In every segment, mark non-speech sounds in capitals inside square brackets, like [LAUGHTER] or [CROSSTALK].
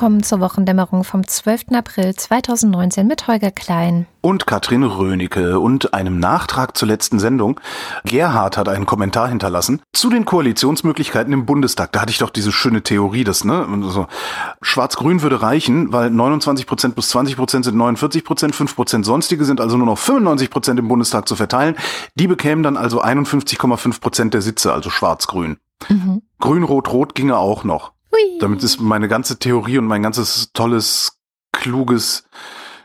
Willkommen zur Wochendämmerung vom 12. April 2019 mit Holger Klein. Und Katrin Rönecke und einem Nachtrag zur letzten Sendung. Gerhard hat einen Kommentar hinterlassen zu den Koalitionsmöglichkeiten im Bundestag. Da hatte ich doch diese schöne Theorie, dass ne, so Schwarz-Grün würde reichen, weil 29 Prozent plus 20 Prozent sind 49 Prozent, 5 Prozent sonstige sind also nur noch 95 Prozent im Bundestag zu verteilen. Die bekämen dann also 51,5 Prozent der Sitze, also Schwarz-Grün. Mhm. Grün-Rot-Rot ginge auch noch. Damit ist meine ganze Theorie und mein ganzes tolles, kluges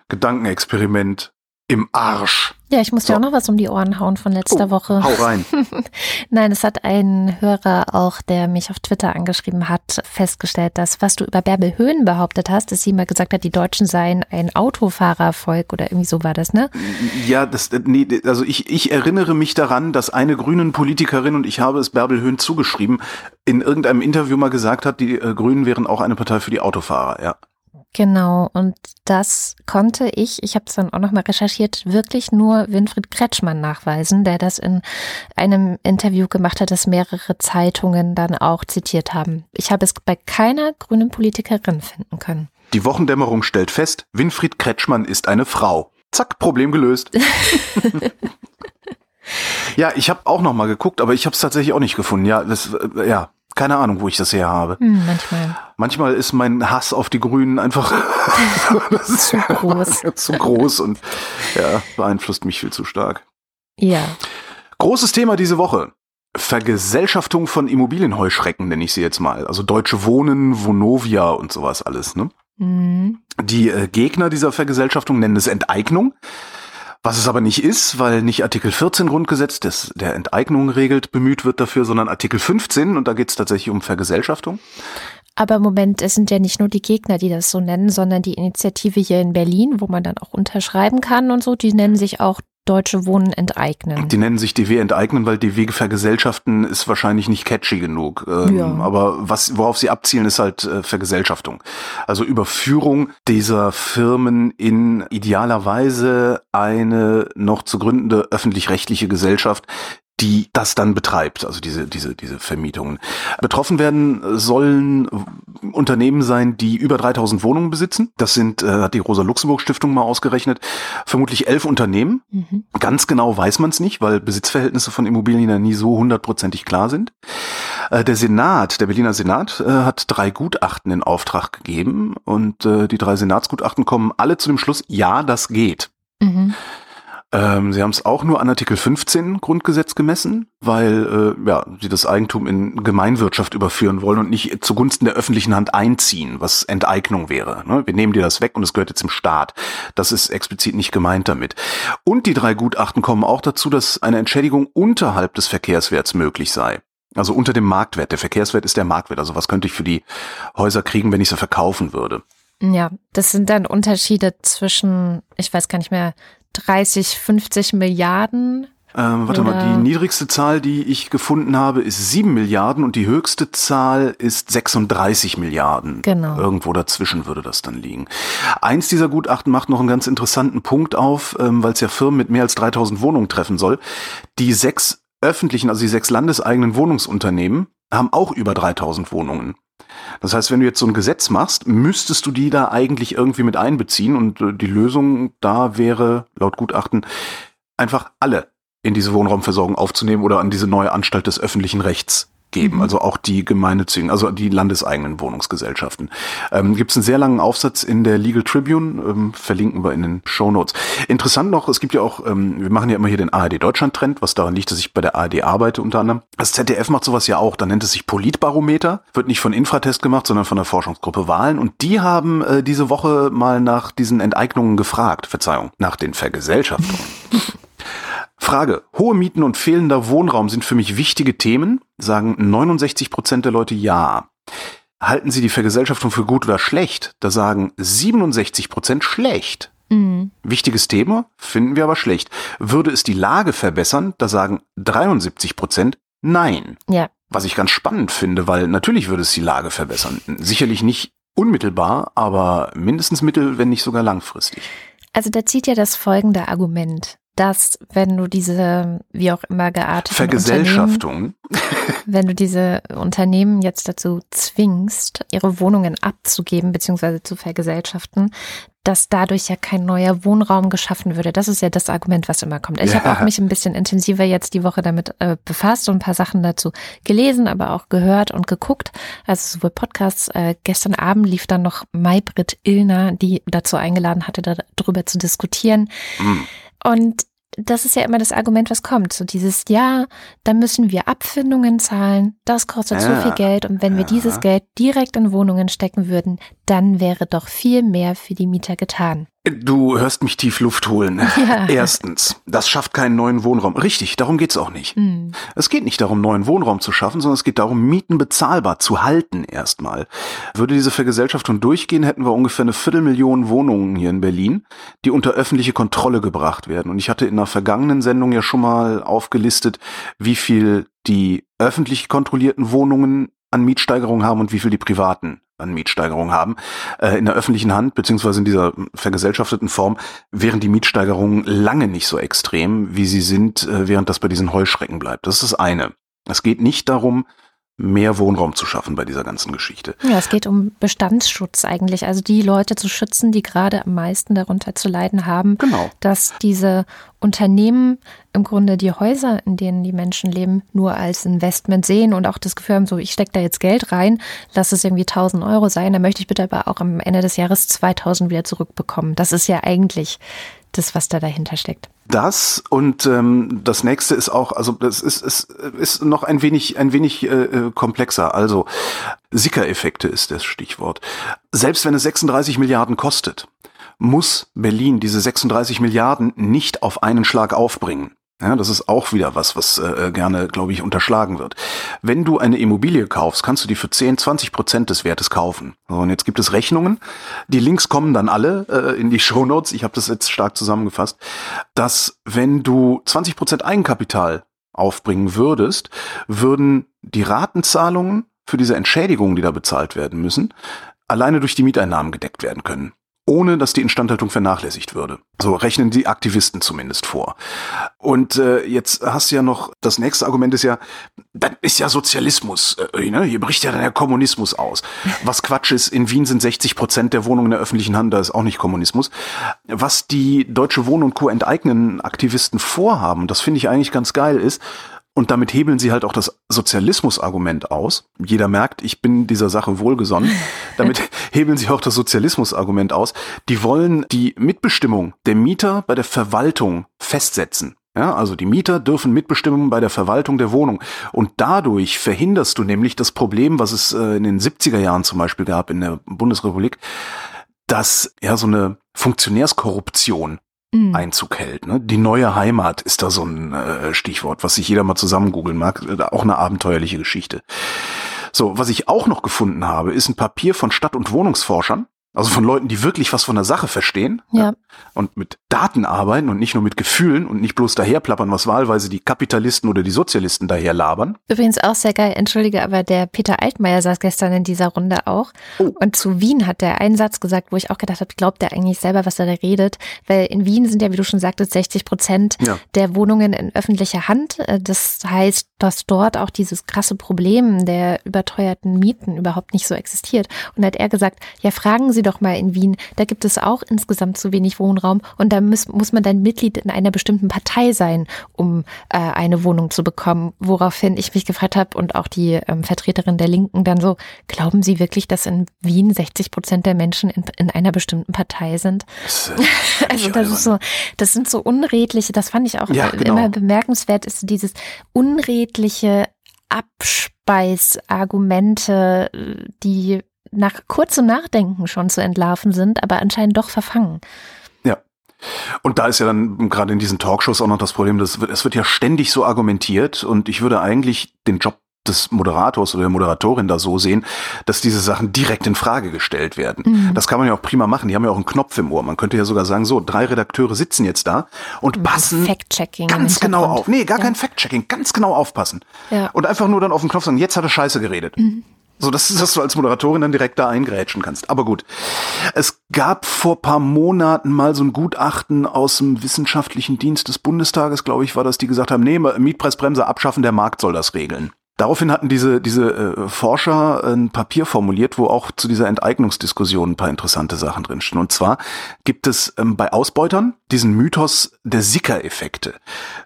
Gedankenexperiment im Arsch. Ja, ich muss so. dir auch noch was um die Ohren hauen von letzter oh, Woche. Hau rein. [LAUGHS] Nein, es hat ein Hörer auch, der mich auf Twitter angeschrieben hat, festgestellt, dass was du über Bärbel Höhen behauptet hast, dass sie mal gesagt hat, die Deutschen seien ein Autofahrervolk oder irgendwie so war das, ne? Ja, das, nee, also ich, ich erinnere mich daran, dass eine grünen Politikerin, und ich habe es Bärbel Höhen zugeschrieben, in irgendeinem Interview mal gesagt hat, die äh, Grünen wären auch eine Partei für die Autofahrer, ja. Genau, und das konnte ich, ich habe es dann auch nochmal recherchiert, wirklich nur Winfried Kretschmann nachweisen, der das in einem Interview gemacht hat, das mehrere Zeitungen dann auch zitiert haben. Ich habe es bei keiner grünen Politikerin finden können. Die Wochendämmerung stellt fest, Winfried Kretschmann ist eine Frau. Zack, Problem gelöst. [LAUGHS] ja, ich habe auch noch mal geguckt, aber ich habe es tatsächlich auch nicht gefunden. Ja, das, äh, ja, keine Ahnung, wo ich das her habe. Hm, manchmal. Manchmal ist mein Hass auf die Grünen einfach [LAUGHS] [LAUGHS] zu groß. [LAUGHS] zu groß und ja, beeinflusst mich viel zu stark. Ja. Großes Thema diese Woche. Vergesellschaftung von Immobilienheuschrecken nenne ich sie jetzt mal. Also Deutsche Wohnen, Vonovia und sowas alles. Ne? Mhm. Die äh, Gegner dieser Vergesellschaftung nennen es Enteignung. Was es aber nicht ist, weil nicht Artikel 14 Grundgesetz, das der Enteignung regelt, bemüht wird dafür, sondern Artikel 15 und da geht es tatsächlich um Vergesellschaftung. Aber Moment, es sind ja nicht nur die Gegner, die das so nennen, sondern die Initiative hier in Berlin, wo man dann auch unterschreiben kann und so, die nennen sich auch Deutsche Wohnen enteignen. Die nennen sich DW enteignen, weil DW vergesellschaften ist wahrscheinlich nicht catchy genug. Ähm, ja. Aber was, worauf sie abzielen, ist halt äh, Vergesellschaftung. Also Überführung dieser Firmen in idealerweise eine noch zu gründende öffentlich-rechtliche Gesellschaft, die das dann betreibt, also diese, diese, diese Vermietungen. Betroffen werden sollen Unternehmen sein, die über 3000 Wohnungen besitzen. Das sind, äh, hat die Rosa-Luxemburg-Stiftung mal ausgerechnet, vermutlich elf Unternehmen. Mhm. Ganz genau weiß man es nicht, weil Besitzverhältnisse von Immobilien ja nie so hundertprozentig klar sind. Äh, der Senat, der Berliner Senat, äh, hat drei Gutachten in Auftrag gegeben und äh, die drei Senatsgutachten kommen alle zu dem Schluss, ja, das geht. Mhm. Ähm, sie haben es auch nur an Artikel 15 Grundgesetz gemessen, weil äh, ja, sie das Eigentum in Gemeinwirtschaft überführen wollen und nicht zugunsten der öffentlichen Hand einziehen, was Enteignung wäre. Ne? Wir nehmen dir das weg und es gehört jetzt im Staat. Das ist explizit nicht gemeint damit. Und die drei Gutachten kommen auch dazu, dass eine Entschädigung unterhalb des Verkehrswerts möglich sei. Also unter dem Marktwert. Der Verkehrswert ist der Marktwert. Also was könnte ich für die Häuser kriegen, wenn ich sie verkaufen würde? Ja, das sind dann Unterschiede zwischen, ich weiß gar nicht mehr, 30, 50 Milliarden. Ähm, warte mal, die niedrigste Zahl, die ich gefunden habe, ist 7 Milliarden und die höchste Zahl ist 36 Milliarden. Genau. Irgendwo dazwischen würde das dann liegen. Eins dieser Gutachten macht noch einen ganz interessanten Punkt auf, ähm, weil es ja Firmen mit mehr als 3000 Wohnungen treffen soll. Die sechs öffentlichen, also die sechs landeseigenen Wohnungsunternehmen haben auch über 3000 Wohnungen. Das heißt, wenn du jetzt so ein Gesetz machst, müsstest du die da eigentlich irgendwie mit einbeziehen und äh, die Lösung da wäre, laut Gutachten, einfach alle in diese Wohnraumversorgung aufzunehmen oder an diese neue Anstalt des öffentlichen Rechts geben, also auch die gemeinnützigen, also die landeseigenen Wohnungsgesellschaften. Ähm, Gibt es einen sehr langen Aufsatz in der Legal Tribune, ähm, verlinken wir in den Show Notes. Interessant noch, es gibt ja auch, ähm, wir machen ja immer hier den ARD Deutschland Trend, was daran liegt, dass ich bei der ARD arbeite unter anderem. Das ZDF macht sowas ja auch, da nennt es sich Politbarometer, wird nicht von Infratest gemacht, sondern von der Forschungsgruppe Wahlen und die haben äh, diese Woche mal nach diesen Enteignungen gefragt, Verzeihung, nach den Vergesellschaftungen. [LAUGHS] Frage. Hohe Mieten und fehlender Wohnraum sind für mich wichtige Themen, sagen 69 Prozent der Leute ja. Halten Sie die Vergesellschaftung für gut oder schlecht? Da sagen 67 Prozent schlecht. Mhm. Wichtiges Thema, finden wir aber schlecht. Würde es die Lage verbessern? Da sagen 73 Prozent nein. Ja. Was ich ganz spannend finde, weil natürlich würde es die Lage verbessern. Sicherlich nicht unmittelbar, aber mindestens mittel, wenn nicht sogar langfristig. Also da zieht ja das folgende Argument. Dass wenn du diese, wie auch immer gearteten Vergesellschaftung, wenn du diese Unternehmen jetzt dazu zwingst, ihre Wohnungen abzugeben bzw. zu vergesellschaften, dass dadurch ja kein neuer Wohnraum geschaffen würde. Das ist ja das Argument, was immer kommt. Ich ja. habe auch mich ein bisschen intensiver jetzt die Woche damit äh, befasst und ein paar Sachen dazu gelesen, aber auch gehört und geguckt. Also sowohl Podcasts. Äh, gestern Abend lief dann noch Maybrit Illner, die dazu eingeladen hatte, darüber zu diskutieren. Mhm. Und das ist ja immer das Argument, was kommt. So dieses, ja, da müssen wir Abfindungen zahlen, das kostet ja, so viel Geld und wenn ja. wir dieses Geld direkt in Wohnungen stecken würden, dann wäre doch viel mehr für die Mieter getan. Du hörst mich tief Luft holen. [LAUGHS] Ja. Erstens, das schafft keinen neuen Wohnraum. Richtig, darum geht's auch nicht. Mhm. Es geht nicht darum, neuen Wohnraum zu schaffen, sondern es geht darum, Mieten bezahlbar zu halten erstmal. Würde diese Vergesellschaftung durchgehen, hätten wir ungefähr eine Viertelmillion Wohnungen hier in Berlin, die unter öffentliche Kontrolle gebracht werden. Und ich hatte in einer vergangenen Sendung ja schon mal aufgelistet, wie viel die öffentlich kontrollierten Wohnungen an Mietsteigerung haben und wie viel die privaten an Mietsteigerungen haben. Äh, in der öffentlichen Hand, beziehungsweise in dieser vergesellschafteten Form, wären die Mietsteigerungen lange nicht so extrem, wie sie sind, äh, während das bei diesen Heuschrecken bleibt. Das ist das eine. Es geht nicht darum, mehr Wohnraum zu schaffen bei dieser ganzen Geschichte. Ja, es geht um Bestandsschutz eigentlich, also die Leute zu schützen, die gerade am meisten darunter zu leiden haben, genau. dass diese Unternehmen im Grunde die Häuser, in denen die Menschen leben, nur als Investment sehen und auch das Gefühl haben, so ich stecke da jetzt Geld rein, lass es irgendwie 1000 Euro sein, dann möchte ich bitte aber auch am Ende des Jahres 2000 wieder zurückbekommen. Das ist ja eigentlich das, was da dahinter steckt. Das und ähm, das nächste ist auch, also das ist, ist, ist noch ein wenig, ein wenig äh, äh komplexer. Also Sicker-Effekte ist das Stichwort. Selbst wenn es 36 Milliarden kostet, muss Berlin diese 36 Milliarden nicht auf einen Schlag aufbringen. Ja, das ist auch wieder was, was äh, gerne, glaube ich, unterschlagen wird. Wenn du eine Immobilie kaufst, kannst du die für 10, 20 Prozent des Wertes kaufen. So, und jetzt gibt es Rechnungen. Die Links kommen dann alle äh, in die [LAUGHS] Show Notes. Ich habe das jetzt stark zusammengefasst, dass wenn du 20 Prozent Eigenkapital aufbringen würdest, würden die Ratenzahlungen für diese Entschädigungen, die da bezahlt werden müssen, alleine durch die Mieteinnahmen gedeckt werden können ohne dass die Instandhaltung vernachlässigt würde. So rechnen die Aktivisten zumindest vor. Und äh, jetzt hast du ja noch, das nächste Argument ist ja, dann ist ja Sozialismus, äh, ne? hier bricht ja dann der Kommunismus aus. Was Quatsch ist, in Wien sind 60 Prozent der Wohnungen in der öffentlichen Hand, da ist auch nicht Kommunismus. Was die Deutsche Wohn- und Co. enteignen Aktivisten vorhaben, das finde ich eigentlich ganz geil, ist, und damit hebeln sie halt auch das Sozialismus-Argument aus. Jeder merkt, ich bin dieser Sache wohlgesonnen. [LAUGHS] Damit hebeln sie auch das Sozialismus-Argument aus. Die wollen die Mitbestimmung der Mieter bei der Verwaltung festsetzen. Ja, also die Mieter dürfen mitbestimmen bei der Verwaltung der Wohnung. Und dadurch verhinderst du nämlich das Problem, was es äh, in den 70er Jahren zum Beispiel gab in der Bundesrepublik, dass ja so eine Funktionärskorruption mhm. Einzug hält. Ne? Die neue Heimat ist da so ein äh, Stichwort, was sich jeder mal zusammen googeln mag. Äh, auch eine abenteuerliche Geschichte. So, was ich auch noch gefunden habe, ist ein Papier von Stadt- und Wohnungsforschern, also von Leuten, die wirklich was von der Sache verstehen ja. und mit Daten arbeiten und nicht nur mit Gefühlen und nicht bloß daherplappern, was wahlweise die Kapitalisten oder die Sozialisten daher labern. Übrigens auch sehr geil, entschuldige, aber der Peter Altmaier saß gestern in dieser Runde auch. Oh. Und zu Wien hat der einen Satz gesagt, wo ich auch gedacht habe, glaubt der eigentlich selber, was er da redet? Weil in Wien sind ja, wie du schon sagtest, 60 Prozent ja. der Wohnungen in öffentlicher Hand. Das heißt, dass dort auch dieses krasse Problem der überteuerten Mieten überhaupt nicht so existiert. Und hat er gesagt, ja, fragen Sie doch mal in Wien, da gibt es auch insgesamt zu wenig Wohnraum und da muss, muss man dann Mitglied in einer bestimmten Partei sein, um äh, eine Wohnung zu bekommen. Woraufhin ich mich gefragt habe und auch die ähm, Vertreterin der Linken dann so, glauben Sie wirklich, dass in Wien 60 Prozent der Menschen in, in einer bestimmten Partei sind? Das, äh, [LAUGHS] also das ist so, das sind so unredliche, das fand ich auch ja, genau. immer bemerkenswert, ist dieses unredliche Abspeisargumente, die nach kurzem Nachdenken schon zu entlarven sind, aber anscheinend doch verfangen. Ja. Und da ist ja dann gerade in diesen Talkshows auch noch das Problem, dass es wird ja ständig so argumentiert und ich würde eigentlich den Job des Moderators oder der Moderatorin da so sehen, dass diese Sachen direkt in Frage gestellt werden. Mhm. Das kann man ja auch prima machen. Die haben ja auch einen Knopf im Ohr. Man könnte ja sogar sagen, so, drei Redakteure sitzen jetzt da und passen Fact-checking ganz genau auf. Nee, gar ja. kein Fact-checking, ganz genau aufpassen. Ja. Und einfach nur dann auf den Knopf sagen, jetzt hat er Scheiße geredet. Mhm. So, dass, dass du als Moderatorin dann direkt da eingrätschen kannst. Aber gut. Es gab vor paar Monaten mal so ein Gutachten aus dem wissenschaftlichen Dienst des Bundestages, glaube ich, war das, die gesagt haben, nee, Mietpreisbremse abschaffen, der Markt soll das regeln. Daraufhin hatten diese, diese äh, Forscher ein Papier formuliert, wo auch zu dieser Enteignungsdiskussion ein paar interessante Sachen drinstehen. Und zwar gibt es ähm, bei Ausbeutern diesen Mythos der Sicker-Effekte.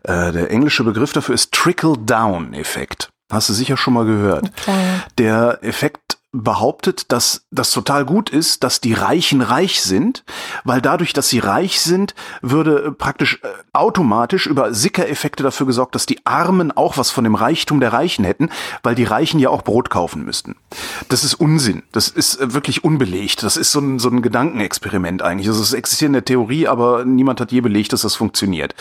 Äh, der englische Begriff dafür ist Trickle-Down-Effekt. Hast du sicher schon mal gehört. Klar. Der Effekt behauptet, dass das total gut ist, dass die Reichen reich sind, weil dadurch, dass sie reich sind, würde praktisch äh, automatisch über Sicker-Effekte dafür gesorgt, dass die Armen auch was von dem Reichtum der Reichen hätten, weil die Reichen ja auch Brot kaufen müssten. Das ist Unsinn. Das ist äh, wirklich unbelegt. Das ist so ein, so ein Gedankenexperiment eigentlich. Also es existiert in der Theorie, aber niemand hat je belegt, dass das funktioniert.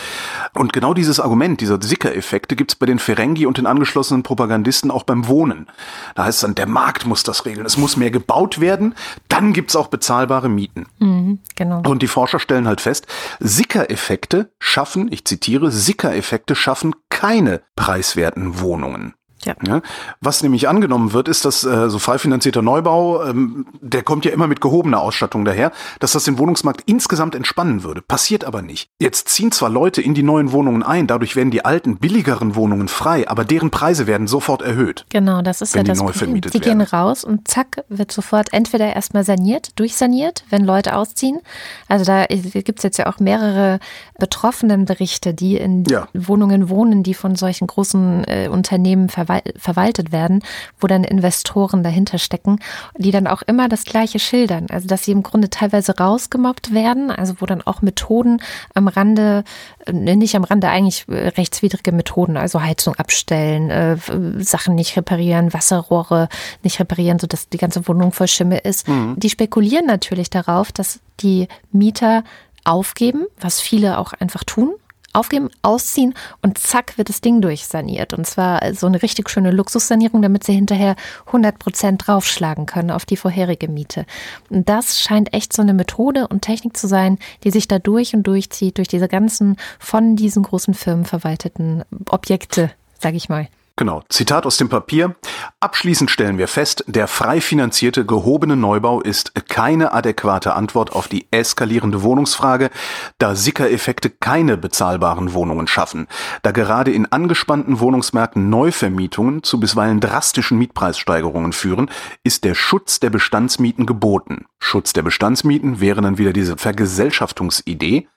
Und genau dieses Argument, dieser Sicker-Effekte, gibt es bei den Ferengi und den angeschlossenen Propagandisten auch beim Wohnen. Da heißt es dann, der Markt muss das regeln. Es muss mehr gebaut werden, dann gibt's auch bezahlbare Mieten. Mhm, genau. Und die Forscher stellen halt fest, Sicker-Effekte schaffen, ich zitiere, Sicker-Effekte schaffen keine preiswerten Wohnungen. Ja. Ja, was nämlich angenommen wird, ist, dass äh, so frei finanzierter Neubau, ähm, der kommt ja immer mit gehobener Ausstattung daher, dass das den Wohnungsmarkt insgesamt entspannen würde. Passiert aber nicht. Jetzt ziehen zwar Leute in die neuen Wohnungen ein, dadurch werden die alten, billigeren Wohnungen frei, aber deren Preise werden sofort erhöht. Genau, das ist ja das Problem. Sie gehen werden. raus und zack, wird sofort entweder erstmal saniert, durchsaniert, wenn Leute ausziehen. Also da gibt's jetzt ja auch mehrere Betroffenenberichte, die in Ja. Wohnungen wohnen, die von solchen großen äh, Unternehmen verwal verwaltet werden, wo dann Investoren dahinter stecken, die dann auch immer das Gleiche schildern. Also dass sie im Grunde teilweise rausgemobbt werden, also wo dann auch Methoden am Rande, äh, nicht am Rande, eigentlich äh, rechtswidrige Methoden, also Heizung abstellen, äh, Sachen nicht reparieren, Wasserrohre nicht reparieren, sodass die ganze Wohnung voll Schimmel ist. Die spekulieren natürlich darauf, dass die Mieter aufgeben, was viele auch einfach tun. Aufgeben, ausziehen und zack wird das Ding durchsaniert. Und zwar so eine richtig schöne Luxussanierung, damit sie hinterher 100 Prozent draufschlagen können auf die vorherige Miete. Und das scheint echt so eine Methode und Technik zu sein, die sich da durch und durchzieht, durch diese ganzen von diesen großen Firmen verwalteten Objekte, sag ich mal. Genau. Zitat aus dem Papier. Abschließend stellen wir fest, der frei finanzierte gehobene Neubau ist keine adäquate Antwort auf die eskalierende Wohnungsfrage, da Sicker-Effekte keine bezahlbaren Wohnungen schaffen. Da gerade in angespannten Wohnungsmärkten Neuvermietungen zu bisweilen drastischen Mietpreissteigerungen führen, ist der Schutz der Bestandsmieten geboten. Schutz der Bestandsmieten wäre dann wieder diese Vergesellschaftungsidee.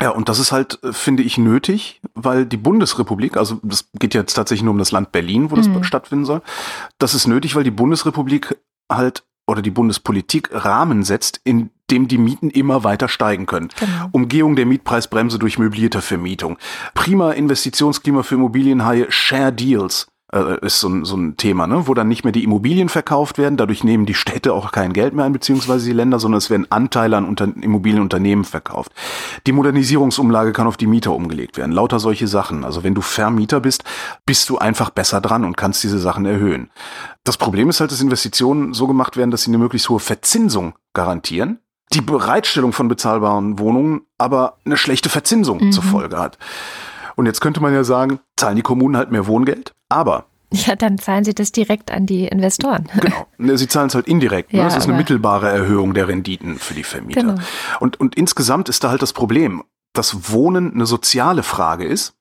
Ja, und das ist halt, äh, finde ich, nötig, weil die Bundesrepublik, also das geht jetzt tatsächlich nur um das Land Berlin, wo das stattfinden soll. Das ist nötig, weil die Bundesrepublik halt oder die Bundespolitik Rahmen setzt, in dem die Mieten immer weiter steigen können. Genau. Umgehung der Mietpreisbremse durch möblierte Vermietung. Prima Investitionsklima für Immobilienhaie, Share Deals äh, ist so ein, so ein Thema, ne? wo dann nicht mehr die Immobilien verkauft werden, dadurch nehmen die Städte auch kein Geld mehr ein, beziehungsweise die Länder, sondern es werden Anteile an Unter Immobilienunternehmen verkauft. Die Modernisierungsumlage kann auf die Mieter umgelegt werden, lauter solche Sachen. Also wenn du Vermieter bist, bist du einfach besser dran und kannst diese Sachen erhöhen. Das Problem ist halt, dass Investitionen so gemacht werden, dass sie eine möglichst hohe Verzinsung garantieren, die Bereitstellung von bezahlbaren Wohnungen aber eine schlechte Verzinsung zur Folge hat. Und jetzt könnte man ja sagen, zahlen die Kommunen halt mehr Wohngeld, aber Ja, dann zahlen sie das direkt an die Investoren. Genau. Ne, Sie zahlen es halt indirekt. Ne? Ja, Das ist eine mittelbare Erhöhung der Renditen für die Vermieter. Genau. Und, und insgesamt ist da halt das Problem, dass Wohnen eine soziale Frage ist.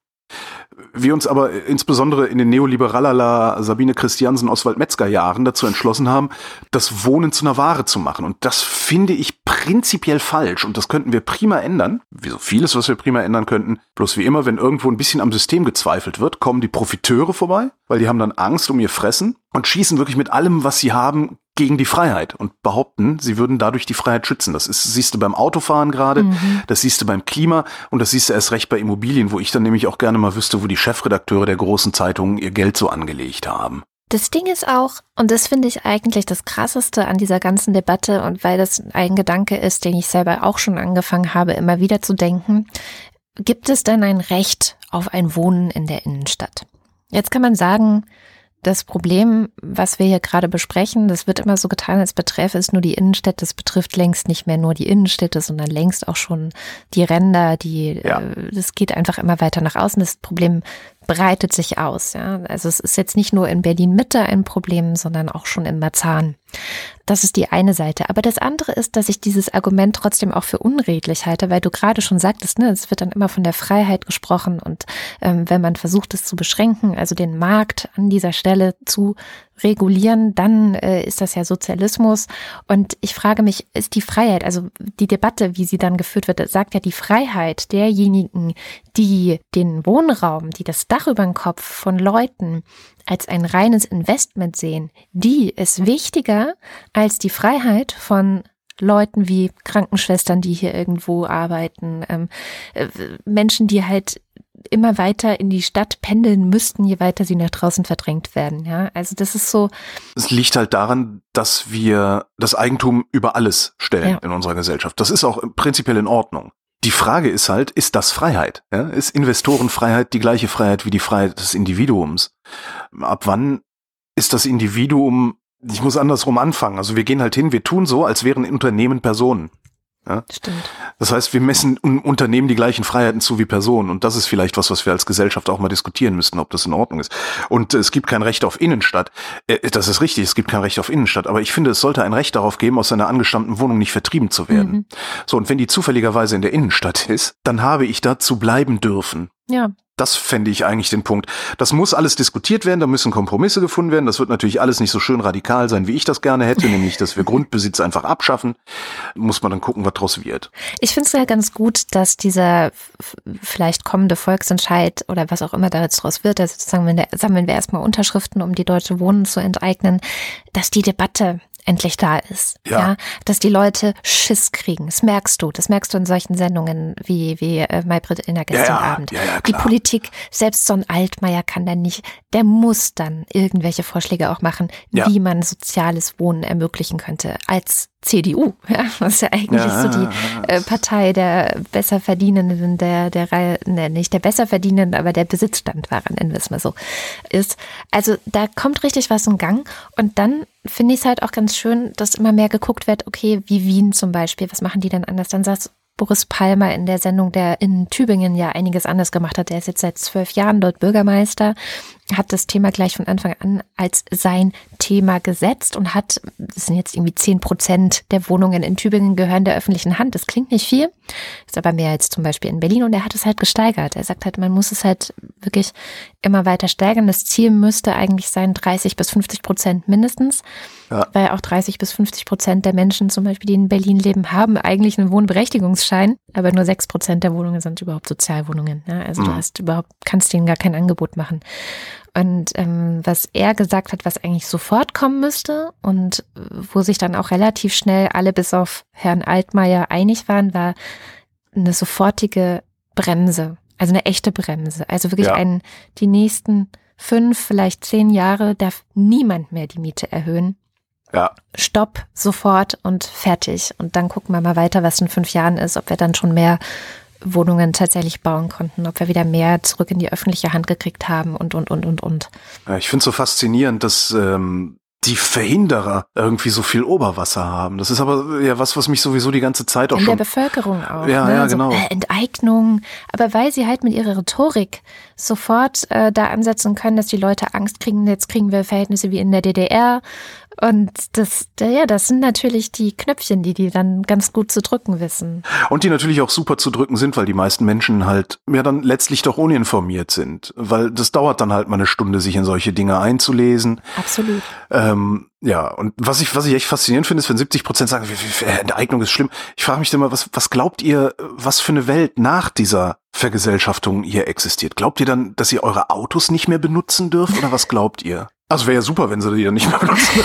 Wir uns aber insbesondere in den neoliberalala Sabine Christiansen Oswald Metzger Jahren dazu entschlossen haben, das Wohnen zu einer Ware zu machen. Und das finde ich prinzipiell falsch. Und das könnten wir prima ändern. Wie so vieles, was wir prima ändern könnten. Bloß wie immer, wenn irgendwo ein bisschen am System gezweifelt wird, kommen die Profiteure vorbei, weil die haben dann Angst um ihr Fressen und schießen wirklich mit allem, was sie haben, gegen die Freiheit und behaupten, sie würden dadurch die Freiheit schützen. Das ist, siehst du beim Autofahren gerade, das siehst du beim Klima und das siehst du erst recht bei Immobilien, wo ich dann nämlich auch gerne mal wüsste, wo die Chefredakteure der großen Zeitungen ihr Geld so angelegt haben. Das Ding ist auch, und das finde ich eigentlich das Krasseste an dieser ganzen Debatte und weil das ein Gedanke ist, den ich selber auch schon angefangen habe, immer wieder zu denken, gibt es denn ein Recht auf ein Wohnen in der Innenstadt? Jetzt kann man sagen, das Problem, was wir hier gerade besprechen, das wird immer so getan, als beträfe es nur die Innenstädte. Das betrifft längst nicht mehr nur die Innenstädte, sondern längst auch schon die Ränder, die, Ja. äh, das geht einfach immer weiter nach außen. Das Problem breitet sich aus. Ja? Also es ist jetzt nicht nur in Berlin Mitte ein Problem, sondern auch schon in Marzahn. Das ist die eine Seite. Aber das andere ist, dass ich dieses Argument trotzdem auch für unredlich halte, weil du gerade schon sagtest, ne, es wird dann immer von der Freiheit gesprochen und ähm, wenn man versucht, es zu beschränken, also den Markt an dieser Stelle zu regulieren, dann äh, ist das ja Sozialismus. Und ich frage mich, ist die Freiheit, also die Debatte, wie sie dann geführt wird, sagt ja die Freiheit derjenigen, die den Wohnraum, die das Dach über den Kopf von Leuten als ein reines Investment sehen, die ist wichtiger als die Freiheit von Leuten wie Krankenschwestern, die hier irgendwo arbeiten, ähm, äh, Menschen, die halt immer weiter in die Stadt pendeln müssten, je weiter sie nach draußen verdrängt werden. Ja, also das ist so. Es liegt halt daran, dass wir das Eigentum über alles stellen ja. in unserer Gesellschaft. Das ist auch prinzipiell in Ordnung. Die Frage ist halt, ist das Freiheit? Ja? Ist Investorenfreiheit die gleiche Freiheit wie die Freiheit des Individuums? Ab wann ist das Individuum, ich muss andersrum anfangen. Also wir gehen halt hin, wir tun so, als wären Unternehmen Personen. Ja? Stimmt. Das heißt, wir messen Unternehmen die gleichen Freiheiten zu wie Personen. Und das ist vielleicht was, was wir als Gesellschaft auch mal diskutieren müssten, ob das in Ordnung ist. Und es gibt kein Recht auf Innenstadt. Äh, das ist richtig, es gibt kein Recht auf Innenstadt. Aber ich finde, es sollte ein Recht darauf geben, aus seiner angestammten Wohnung nicht vertrieben zu werden. Mhm. So, und wenn die zufälligerweise in der Innenstadt ist, dann habe ich dazu bleiben dürfen. Ja. Das fände ich eigentlich den Punkt. Das muss alles diskutiert werden, da müssen Kompromisse gefunden werden. Das wird natürlich alles nicht so schön radikal sein, wie ich das gerne hätte, nämlich, dass wir Grundbesitz einfach abschaffen. Muss man dann gucken, was draus wird. Ich finde es ja ganz gut, dass dieser vielleicht kommende Volksentscheid oder was auch immer daraus wird, also wir, sammeln wir erstmal Unterschriften, um die deutsche Wohnen zu enteignen, dass die Debatte endlich da ist. Ja. ja. Dass die Leute Schiss kriegen. Das merkst du. Das merkst du in solchen Sendungen wie, wie äh, Maybrit in der gestern ja, Abend. Ja, ja, die Politik, selbst so ein Altmaier kann dann nicht, der muss dann irgendwelche Vorschläge auch machen, wie man soziales Wohnen ermöglichen könnte. Als CDU, [LAUGHS] ja, was ja eigentlich ja, so die äh, Partei der Besserverdienenden, der, der Reihe, ne, nicht der Besserverdienenden, aber der Besitzstandwahrer, nennen wir es mal so, ist. Also da kommt richtig was in Gang und dann finde ich es halt auch ganz schön, dass immer mehr geguckt wird, okay, wie Wien zum Beispiel, was machen die denn anders? Dann sagst Boris Palmer in der Sendung, der in Tübingen ja einiges anders gemacht hat. Der ist jetzt seit zwölf Jahren dort Bürgermeister, hat das Thema gleich von Anfang an als sein Thema gesetzt und hat, das sind jetzt irgendwie zehn Prozent der Wohnungen in Tübingen gehören der öffentlichen Hand. Das klingt nicht viel, ist aber mehr als zum Beispiel in Berlin und er hat es halt gesteigert. Er sagt halt, man muss es halt wirklich immer weiter steigern. Das Ziel müsste eigentlich sein 30 bis 50 Prozent mindestens, ja. weil auch 30 bis 50 Prozent der Menschen zum Beispiel, die in Berlin leben, haben eigentlich einen Wohnberechtigungsschein, aber nur sechs Prozent der Wohnungen sind überhaupt Sozialwohnungen. Ja, also mhm. du hast überhaupt, kannst denen gar kein Angebot machen. Und ähm, was er gesagt hat, was eigentlich sofort kommen müsste und wo sich dann auch relativ schnell alle bis auf Herrn Altmaier einig waren, war eine sofortige Bremse, also eine echte Bremse. Also wirklich ja. ein, die nächsten fünf, vielleicht zehn Jahre darf niemand mehr die Miete erhöhen. Ja. Stopp, sofort und fertig. Und dann gucken wir mal weiter, was in fünf Jahren ist, ob wir dann schon mehr Wohnungen tatsächlich bauen konnten, ob wir wieder mehr zurück in die öffentliche Hand gekriegt haben und, und, und, und, und. Ich finde es so faszinierend, dass ähm, die Verhinderer irgendwie so viel Oberwasser haben. Das ist aber ja was, was mich sowieso die ganze Zeit auch in schon... In der Bevölkerung auch. Ja, ne? ja, also, genau. Äh, Enteignung. Aber weil sie halt mit ihrer Rhetorik sofort äh, da ansetzen können, dass die Leute Angst kriegen, jetzt kriegen wir Verhältnisse wie in der DDR und das, ja, das sind natürlich die Knöpfchen, die die dann ganz gut zu drücken wissen. Und die natürlich auch super zu drücken sind, weil die meisten Menschen halt ja dann letztlich doch uninformiert sind. Weil das dauert dann halt mal eine Stunde, sich in solche Dinge einzulesen. Absolut. Ähm, ja, und was ich, was ich echt faszinierend finde, ist, wenn 70 Prozent sagen, Enteignung ist schlimm. Ich frage mich dann mal, was, was glaubt ihr, was für eine Welt nach dieser Vergesellschaftung hier existiert? Glaubt ihr dann, dass ihr eure Autos nicht mehr benutzen dürft oder was glaubt ihr? Also wäre ja super, wenn sie die ja nicht mehr benutzen.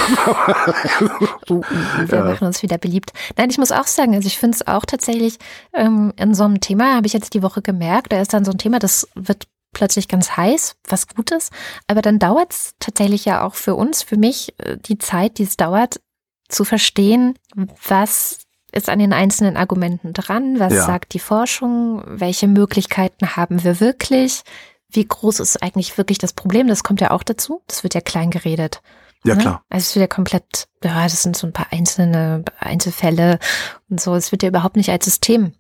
uh, [LAUGHS] wir ja. machen uns wieder beliebt. Nein, ich muss auch sagen, also ich finde es auch tatsächlich ähm, in so einem Thema, habe ich jetzt die Woche gemerkt, da ist dann so ein Thema, das wird plötzlich ganz heiß, was Gutes, aber dann dauert es tatsächlich ja auch für uns, für mich, äh, die Zeit, die es dauert, zu verstehen, was ist an den einzelnen Argumenten dran, was ja. sagt die Forschung, welche Möglichkeiten haben wir wirklich, wie groß ist eigentlich wirklich das Problem? Das kommt ja auch dazu. Das wird ja klein geredet. Ja, ne? klar. Also es wird ja komplett, ja, das sind so ein paar einzelne Einzelfälle und so. Es wird ja überhaupt nicht als System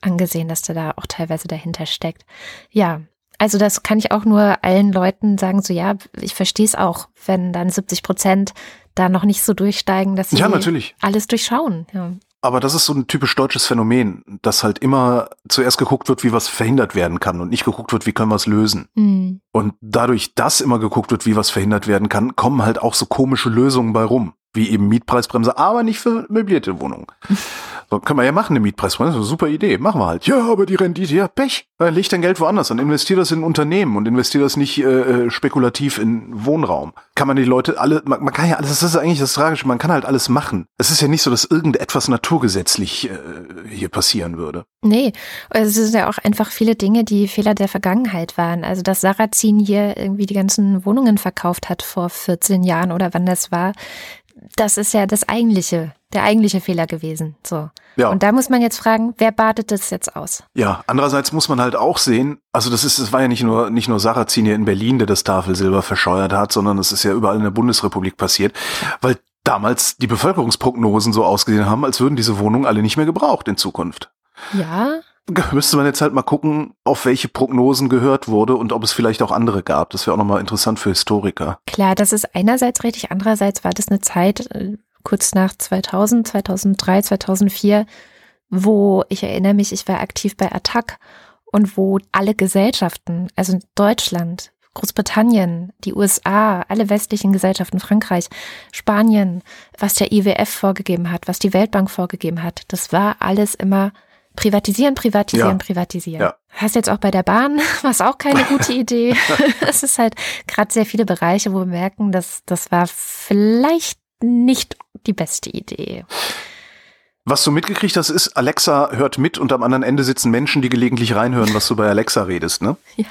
angesehen, dass da da auch teilweise dahinter steckt. Ja, Also das kann ich auch nur allen Leuten sagen, so ja, ich verstehe es auch, wenn dann 70 Prozent da noch nicht so durchsteigen, dass sie ja, natürlich. alles durchschauen. Ja. Aber das ist so ein typisch deutsches Phänomen, dass halt immer zuerst geguckt wird, wie was verhindert werden kann und nicht geguckt wird, wie können wir es lösen. Mhm. Und dadurch, dass immer geguckt wird, wie was verhindert werden kann, kommen halt auch so komische Lösungen bei rum wie eben Mietpreisbremse, aber nicht für möblierte Wohnungen. [LAUGHS] So, können wir ja machen, eine Mietpreisbremse, eine super Idee, machen wir halt. Ja, aber die Rendite, ja, Pech. Dann leg dein Geld woanders dann investier das in Unternehmen und investier das nicht äh, äh, spekulativ in Wohnraum. Kann man die Leute alle, man, man kann ja alles, das ist eigentlich das Tragische, man kann halt alles machen. Es ist ja nicht so, dass irgendetwas naturgesetzlich äh, hier passieren würde. Nee, es sind ja auch einfach viele Dinge, die Fehler der Vergangenheit waren. Also, dass Sarrazin hier irgendwie die ganzen Wohnungen verkauft hat vor 14 Jahren oder wann das war, das ist ja das eigentliche, der eigentliche Fehler gewesen. So. Ja. Und da muss man jetzt fragen, wer badet das jetzt aus? Ja, andererseits muss man halt auch sehen, also das ist, es war ja nicht nur, nicht nur Sarrazin hier in Berlin, der das Tafelsilber verscheuert hat, sondern es ist ja überall in der Bundesrepublik passiert, weil damals die Bevölkerungsprognosen so ausgesehen haben, als würden diese Wohnungen alle nicht mehr gebraucht in Zukunft. Ja, müsste man jetzt halt mal gucken, auf welche Prognosen gehört wurde und ob es vielleicht auch andere gab. Das wäre auch nochmal interessant für Historiker. Klar, das ist einerseits richtig, andererseits war das eine Zeit äh, kurz nach 2000, 2003, 2004, wo ich erinnere mich, ich war aktiv bei Attac und wo alle Gesellschaften, also Deutschland, Großbritannien, die USA, alle westlichen Gesellschaften, Frankreich, Spanien, was der IWF vorgegeben hat, was die Weltbank vorgegeben hat, das war alles immer Privatisieren, privatisieren, ja. privatisieren. Ja. Hast jetzt auch bei der Bahn, [LAUGHS] was auch keine gute Idee. [LAUGHS] es ist halt gerade sehr viele Bereiche, wo wir merken, dass das war vielleicht nicht die beste Idee. Was du mitgekriegt hast, ist, Alexa hört mit und am anderen Ende sitzen Menschen, die gelegentlich reinhören, was du bei Alexa redest, ne? [LAUGHS] Ja.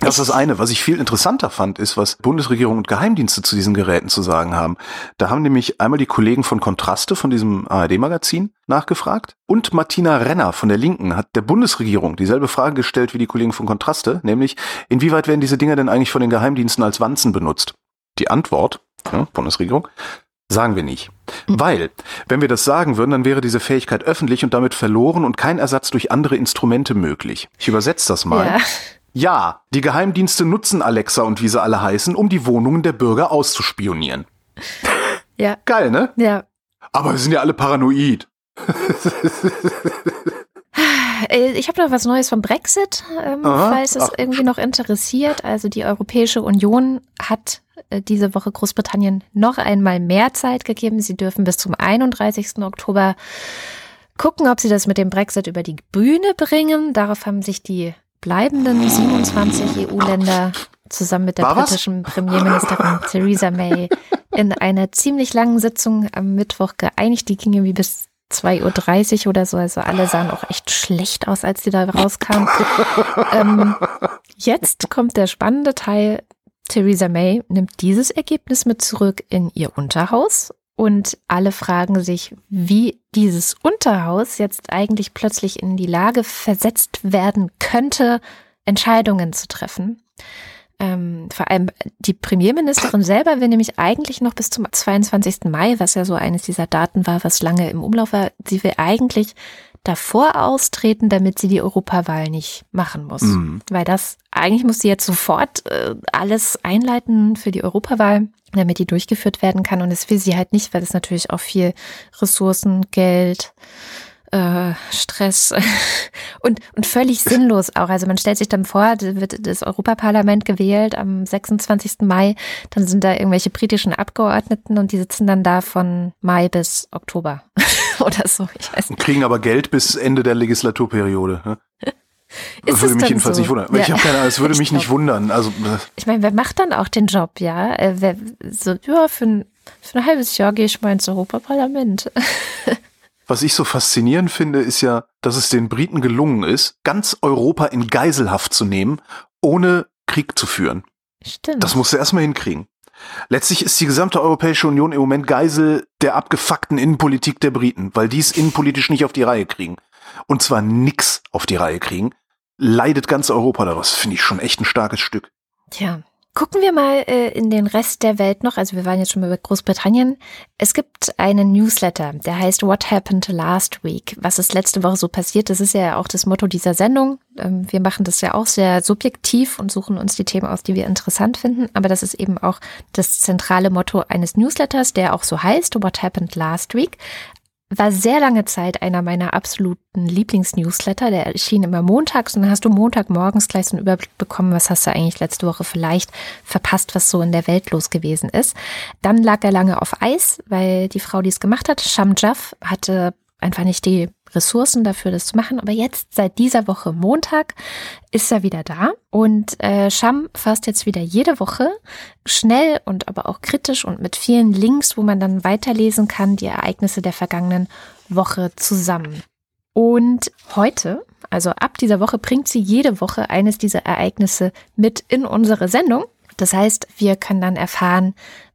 Das ist das eine. Was ich viel interessanter fand, ist, was Bundesregierung und Geheimdienste zu diesen Geräten zu sagen haben. Da haben nämlich einmal die Kollegen von Kontraste, von diesem ARD-Magazin, nachgefragt. Und Martina Renner von der Linken hat der Bundesregierung dieselbe Frage gestellt wie die Kollegen von Kontraste, nämlich, inwieweit werden diese Dinger denn eigentlich von den Geheimdiensten als Wanzen benutzt? Die Antwort, ja, Bundesregierung, Sagen wir nicht. Weil, wenn wir das sagen würden, dann wäre diese Fähigkeit öffentlich und damit verloren und kein Ersatz durch andere Instrumente möglich. Ich übersetze das mal. Ja. Ja, die Geheimdienste nutzen Alexa und wie sie alle heißen, um die Wohnungen der Bürger auszuspionieren. Ja. Geil, ne? Ja. Aber wir sind ja alle paranoid. [LAUGHS] Äh, ich habe noch was Neues vom Brexit, ähm, falls es Ach. irgendwie noch interessiert. Also die Europäische Union hat äh, diese Woche Großbritannien noch einmal mehr Zeit gegeben. Sie dürfen bis zum 31. Oktober gucken, ob sie das mit dem Brexit über die Bühne bringen. Darauf haben sich die bleibenden 27 EU-Länder zusammen mit der War britischen was? Premierministerin [LAUGHS] Theresa May in einer ziemlich langen Sitzung am Mittwoch geeinigt. Die ging irgendwie bis 2.30 Uhr oder so. Also alle sahen auch echt schlecht aus, als die da rauskamen. [LAUGHS] ähm, jetzt kommt der spannende Teil. Theresa May nimmt dieses Ergebnis mit zurück in ihr Unterhaus und alle fragen sich, wie dieses Unterhaus jetzt eigentlich plötzlich in die Lage versetzt werden könnte, Entscheidungen zu treffen. Ähm, vor allem die Premierministerin selber will nämlich eigentlich noch bis zum 22. Mai, was ja so eines dieser Daten war, was lange im Umlauf war, sie will eigentlich davor austreten, damit sie die Europawahl nicht machen muss. Mhm. Weil das, eigentlich muss sie jetzt sofort äh, alles einleiten für die Europawahl damit die durchgeführt werden kann. Und das will sie halt nicht, weil es natürlich auch viel Ressourcen, Geld, äh, Stress [LAUGHS] und, und völlig sinnlos auch. Also man stellt sich dann vor, wird das Europaparlament gewählt am 26. Mai, dann sind da irgendwelche britischen Abgeordneten und die sitzen dann da von Mai bis Oktober [LAUGHS] oder so. Ich weiß nicht. Und kriegen aber Geld bis Ende der Legislaturperiode. Ne? Ist würde mich jedenfalls so? nicht wundern. Ja. Ich habe keine Ahnung, es würde [LAUGHS] mich nicht wundern. Also, äh, ich meine, wer macht dann auch den Job, ja? Äh, wer, so, ja, für ein, für ein halbes Jahr gehe ich mal ins Europaparlament. Was ich so faszinierend finde, ist ja, dass es den Briten gelungen ist, ganz Europa in Geiselhaft zu nehmen, ohne Krieg zu führen. Stimmt. Das musst du erstmal hinkriegen. Letztlich ist die gesamte Europäische Union im Moment Geisel der abgefuckten Innenpolitik der Briten, weil die es innenpolitisch nicht auf die Reihe kriegen. Und zwar nix auf die Reihe kriegen leidet ganz Europa daraus. Finde ich schon echt ein starkes Stück. Tja, Gucken wir mal äh, in den Rest der Welt noch. Also wir waren jetzt schon mal bei Großbritannien. Es gibt einen Newsletter, der heißt What Happened Last Week? Was ist letzte Woche so passiert? Das ist ja auch das Motto dieser Sendung. Ähm, wir machen das ja auch sehr subjektiv und suchen uns die Themen aus, die wir interessant finden. Aber das ist eben auch das zentrale Motto eines Newsletters, der auch so heißt, What Happened Last Week war sehr lange Zeit einer meiner absoluten Lieblingsnewsletter. Der erschien immer montags und dann hast du Montagmorgens gleich so einen Überblick bekommen, was hast du eigentlich letzte Woche vielleicht verpasst, was so in der Welt los gewesen ist. Dann lag er lange auf Eis, weil die Frau, die es gemacht hat, Sham Jaff, hatte einfach nicht die Ressourcen dafür, das zu machen. Aber jetzt, seit dieser Woche Montag, ist er wieder da. Und äh, Sham fasst jetzt wieder jede Woche schnell und aber auch kritisch und mit vielen Links, wo man dann weiterlesen kann, die Ereignisse der vergangenen Woche zusammen. Und heute, also ab dieser Woche, bringt sie jede Woche eines dieser Ereignisse mit in unsere Sendung. Das heißt, wir können dann erfahren,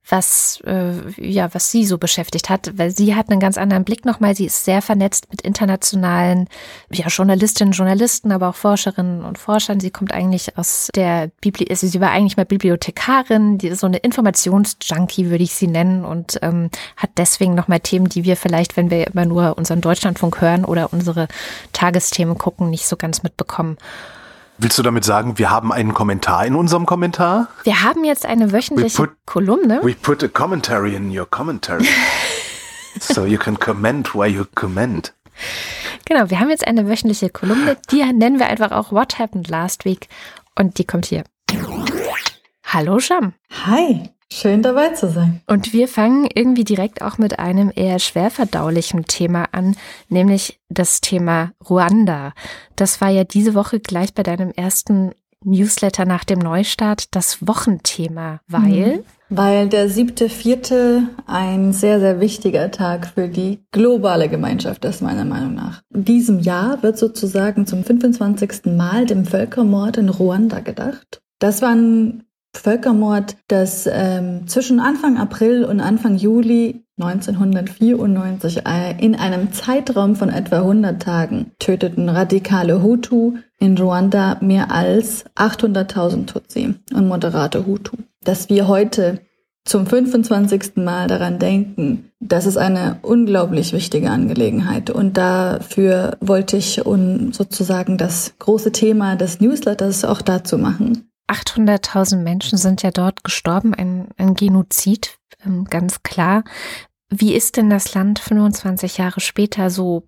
was, äh, ja, was sie so beschäftigt hat, weil sie hat einen ganz anderen Blick nochmal. Sie ist sehr vernetzt mit internationalen ja, Journalistinnen, Journalisten, aber auch Forscherinnen und Forschern. Sie kommt eigentlich aus der Bibli also sie war eigentlich mal Bibliothekarin, die ist so eine Informationsjunkie, würde ich sie nennen, und ähm, hat deswegen nochmal Themen, die wir vielleicht, wenn wir immer nur unseren Deutschlandfunk hören oder unsere Tagesthemen gucken, nicht so ganz mitbekommen. Willst du damit sagen, wir haben einen Kommentar in unserem Kommentar? Wir haben jetzt eine wöchentliche we put, Kolumne. We put a commentary in your commentary. [LAUGHS] so you can comment why you comment. Genau, wir haben jetzt eine wöchentliche Kolumne, die nennen wir einfach auch What Happened Last Week und die kommt hier. Hallo Sham. Hi. Schön dabei zu sein. Und wir fangen irgendwie direkt auch mit einem eher schwer verdaulichen Thema an, nämlich das Thema Ruanda. Das war ja diese Woche gleich bei deinem ersten Newsletter nach dem Neustart das Wochenthema, weil? Mhm. Weil der siebte, vierte ein sehr, sehr wichtiger Tag für die globale Gemeinschaft ist, meiner Meinung nach. In diesem Jahr wird sozusagen zum 25. Mal dem Völkermord in Ruanda gedacht. Das war ein Völkermord, das ähm, zwischen Anfang April und Anfang Juli 1994 äh, in einem Zeitraum von etwa 100 Tagen töteten radikale Hutu in Ruanda mehr als 800.000 Tutsi und moderate Hutu. Dass wir heute zum 25. Mal daran denken, das ist eine unglaublich wichtige Angelegenheit. Und dafür wollte ich sozusagen das große Thema des Newsletters auch dazu machen. 800.000 Menschen sind ja dort gestorben, ein, ein Genozid, ähm, ganz klar. Wie ist denn das Land 25 Jahre später so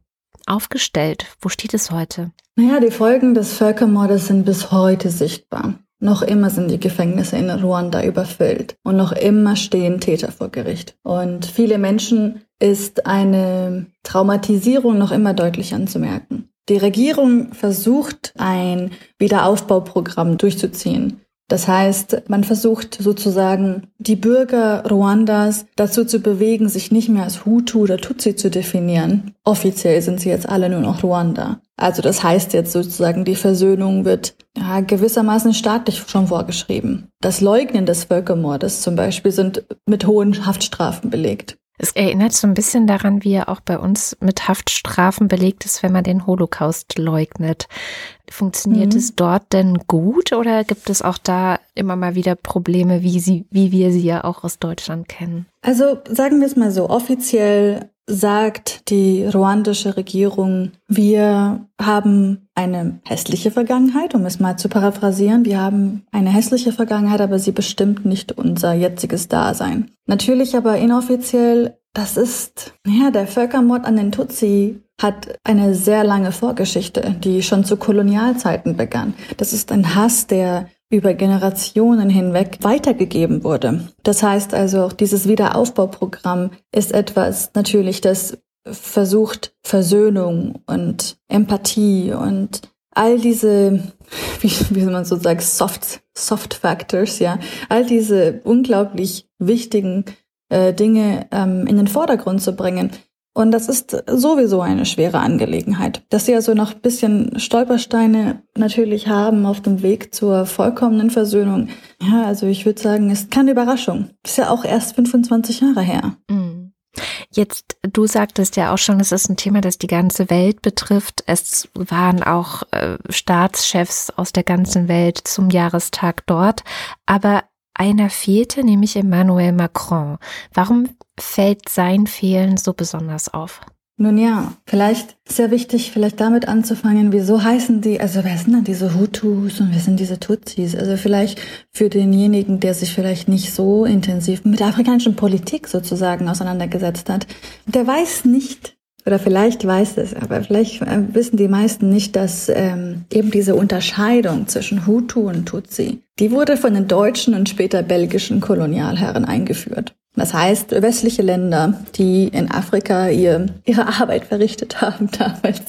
aufgestellt? Wo steht es heute? Naja, die Folgen des Völkermordes sind bis heute sichtbar. Noch immer sind die Gefängnisse in Ruanda überfüllt und noch immer stehen Täter vor Gericht. Und viele Menschen ist eine Traumatisierung noch immer deutlich anzumerken. Die Regierung versucht, ein Wiederaufbauprogramm durchzuziehen. Das heißt, man versucht sozusagen die Bürger Ruandas dazu zu bewegen, sich nicht mehr als Hutu oder Tutsi zu definieren. Offiziell sind sie jetzt alle nur noch Ruanda. Also das heißt jetzt sozusagen, die Versöhnung wird ja, gewissermaßen staatlich schon vorgeschrieben. Das Leugnen des Völkermordes zum Beispiel sind mit hohen Haftstrafen belegt. Es erinnert so ein bisschen daran, wie er auch bei uns mit Haftstrafen belegt ist, wenn man den Holocaust leugnet. Funktioniert mhm. es dort denn gut oder gibt es auch da immer mal wieder Probleme, wie sie, wie wir sie ja auch aus Deutschland kennen? Also sagen wir es mal so, offiziell sagt die ruandische Regierung, wir haben eine hässliche Vergangenheit, um es mal zu paraphrasieren. Wir haben eine hässliche Vergangenheit, aber sie bestimmt nicht unser jetziges Dasein. Natürlich aber inoffiziell, das ist, ja, der Völkermord an den Tutsi hat eine sehr lange Vorgeschichte, die schon zu Kolonialzeiten begann. Das ist ein Hass, der über Generationen hinweg weitergegeben wurde. Das heißt also, auch dieses Wiederaufbauprogramm ist etwas natürlich, das versucht Versöhnung und Empathie und all diese, [LAUGHS] wie, wie man so sagt, Soft, Soft Factors, ja, all diese unglaublich wichtigen äh, Dinge ähm, in den Vordergrund zu bringen. Und das ist sowieso eine schwere Angelegenheit. Dass sie also noch ein bisschen Stolpersteine natürlich haben auf dem Weg zur vollkommenen Versöhnung. Ja, also ich würde sagen, ist keine Überraschung. Ist ja auch erst 25 Jahre her. Mhm. Jetzt, du sagtest ja auch schon, es ist ein Thema, das die ganze Welt betrifft. Es waren auch äh, Staatschefs aus der ganzen Welt zum Jahrestag dort. Aber einer fehlte, nämlich Emmanuel Macron. Warum fällt sein Fehlen so besonders auf? Nun ja, vielleicht sehr wichtig, vielleicht damit anzufangen, wieso heißen die, also wer sind denn diese Hutus und wer sind diese Tutsis? Also vielleicht für denjenigen, der sich vielleicht nicht so intensiv mit der afrikanischen Politik sozusagen auseinandergesetzt hat, der weiß nicht, oder vielleicht weiß es, aber vielleicht äh, wissen die meisten nicht, dass ähm, eben diese Unterscheidung zwischen Hutu und Tutsi, die wurde von den deutschen und später belgischen Kolonialherren eingeführt. Das heißt, westliche Länder, die in Afrika ihr, ihre Arbeit verrichtet haben [LAUGHS] damals,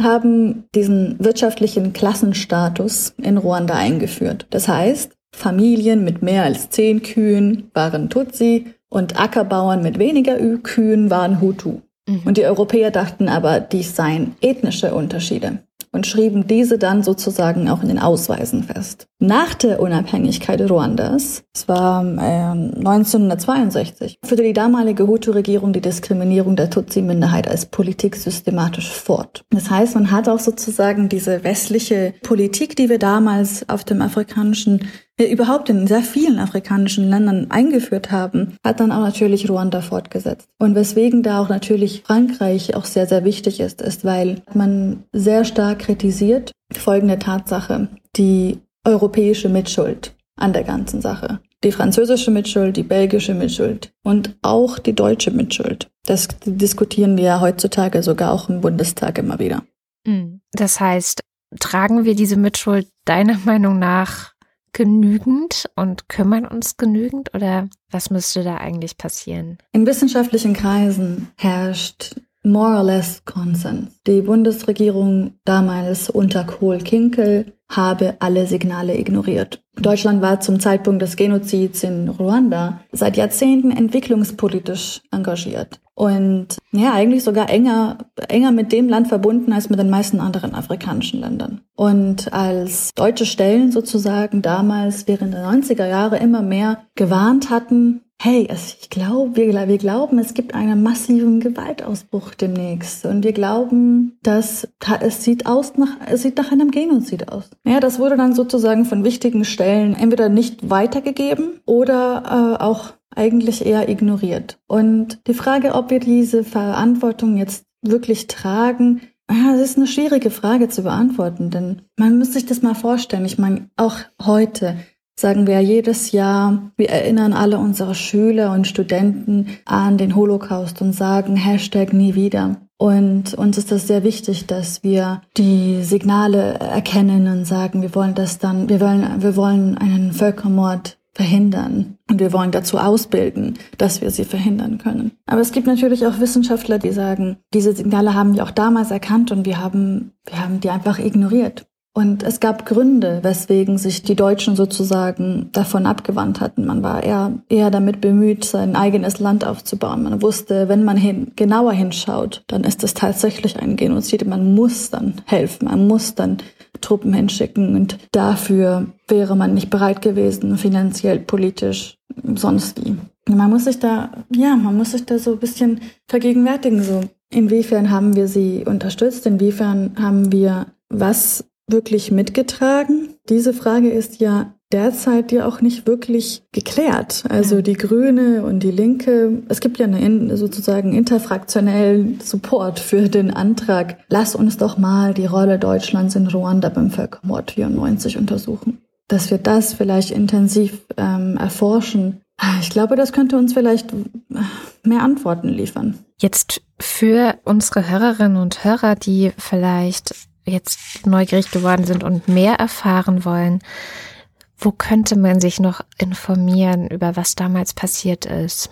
haben diesen wirtschaftlichen Klassenstatus in Ruanda eingeführt. Das heißt, Familien mit mehr als zehn Kühen waren Tutsi und Ackerbauern mit weniger Kühen waren Hutu. Mhm. Und die Europäer dachten aber, dies seien ethnische Unterschiede und schrieben diese dann sozusagen auch in den Ausweisen fest. Nach der Unabhängigkeit Ruandas, es war äh, 1962, führte die damalige Hutu-Regierung die Diskriminierung der Tutsi-Minderheit als Politik systematisch fort. Das heißt, man hat auch sozusagen diese westliche Politik, die wir damals auf dem afrikanischen überhaupt in sehr vielen afrikanischen Ländern eingeführt haben, hat dann auch natürlich Ruanda fortgesetzt. Und weswegen da auch natürlich Frankreich auch sehr, sehr wichtig ist, ist, weil man sehr stark kritisiert folgende Tatsache, die europäische Mitschuld an der ganzen Sache. Die französische Mitschuld, die belgische Mitschuld und auch die deutsche Mitschuld. Das diskutieren wir ja heutzutage sogar auch im Bundestag immer wieder. Hm. Das heißt, tragen wir diese Mitschuld deiner Meinung nach genügend und kümmern uns genügend oder was müsste da eigentlich passieren? In wissenschaftlichen Kreisen herrscht more or less Konsens. Die Bundesregierung damals unter Kohl-Kinkel habe alle Signale ignoriert. Deutschland war zum Zeitpunkt des Genozids in Ruanda seit Jahrzehnten entwicklungspolitisch engagiert und ja, eigentlich sogar enger, enger mit dem Land verbunden als mit den meisten anderen afrikanischen Ländern. Und als deutsche Stellen sozusagen damals während der 90er Jahre immer mehr gewarnt hatten, hey, ich glaube, wir, wir glauben, es gibt einen massiven Gewaltausbruch demnächst. Und wir glauben, dass es sieht aus nach, es sieht nach einem Genozid aus. Ja, das wurde dann sozusagen von wichtigen Stellen entweder nicht weitergegeben oder äh, auch eigentlich eher ignoriert. Und die Frage, ob wir diese Verantwortung jetzt wirklich tragen, ja, das ist eine schwierige Frage zu beantworten, denn man muss sich das mal vorstellen. Ich meine, auch heute sagen wir jedes Jahr, wir erinnern alle unsere Schüler und Studenten an den Holocaust und sagen Hashtag nie wieder. Und uns ist das sehr wichtig, dass wir die Signale erkennen und sagen, wir wollen das dann, wir wollen, wir wollen einen Völkermord verhindern. Und wir wollen dazu ausbilden, dass wir sie verhindern können. Aber es gibt natürlich auch Wissenschaftler, die sagen, diese Signale haben wir auch damals erkannt und wir haben, wir haben die einfach ignoriert. Und es gab Gründe, weswegen sich die Deutschen sozusagen davon abgewandt hatten. Man war eher, eher damit bemüht, sein eigenes Land aufzubauen. Man wusste, wenn man hin, genauer hinschaut, dann ist es tatsächlich ein Genozid. Man muss dann helfen, man muss dann Truppen hinschicken und dafür wäre man nicht bereit gewesen, finanziell, politisch, sonst wie. Man muss sich da, ja, man muss sich da so ein bisschen vergegenwärtigen, so. Inwiefern haben wir sie unterstützt? Inwiefern haben wir was wirklich mitgetragen? Diese Frage ist ja derzeit ja auch nicht wirklich geklärt. Also die Grüne und die Linke, es gibt ja eine sozusagen interfraktionellen Support für den Antrag, lass uns doch mal die Rolle Deutschlands in Ruanda beim Völkermord 94 untersuchen. Dass wir das vielleicht intensiv ähm, erforschen. Ich glaube, das könnte uns vielleicht mehr Antworten liefern. Jetzt für unsere Hörerinnen und Hörer, die vielleicht jetzt neugierig geworden sind und mehr erfahren wollen, wo könnte man sich noch informieren, über was damals passiert ist?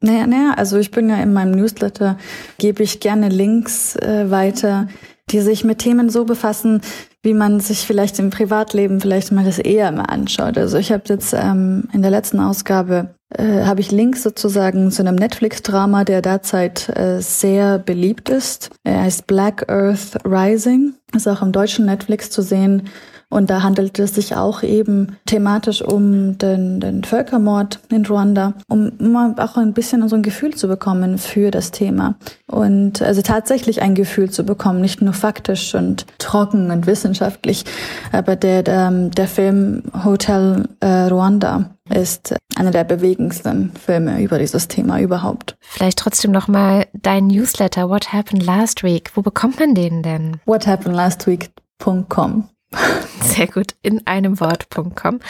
Naja, naja, also ich bin ja in meinem Newsletter, gebe ich gerne Links äh, weiter, die sich mit Themen so befassen, wie man sich vielleicht im Privatleben vielleicht mal das eher mal anschaut. Also ich habe jetzt ähm, in der letzten Ausgabe äh, habe ich Links sozusagen zu einem Netflix-Drama, der derzeit äh, sehr beliebt ist. Er heißt Black Earth Rising, ist auch im deutschen Netflix zu sehen. Und da handelt es sich auch eben thematisch um den, den Völkermord in Ruanda, um mal auch ein bisschen so ein Gefühl zu bekommen für das Thema. Und also tatsächlich ein Gefühl zu bekommen, nicht nur faktisch und trocken und wissenschaftlich. Aber der, der, der Film Hotel äh, Ruanda ist einer der bewegendsten Filme über dieses Thema überhaupt. Vielleicht trotzdem noch mal dein Newsletter What Happened Last Week. Wo bekommt man den denn? Whathappenedlastweek.com. [LAUGHS] Sehr gut, in einem Wort.com.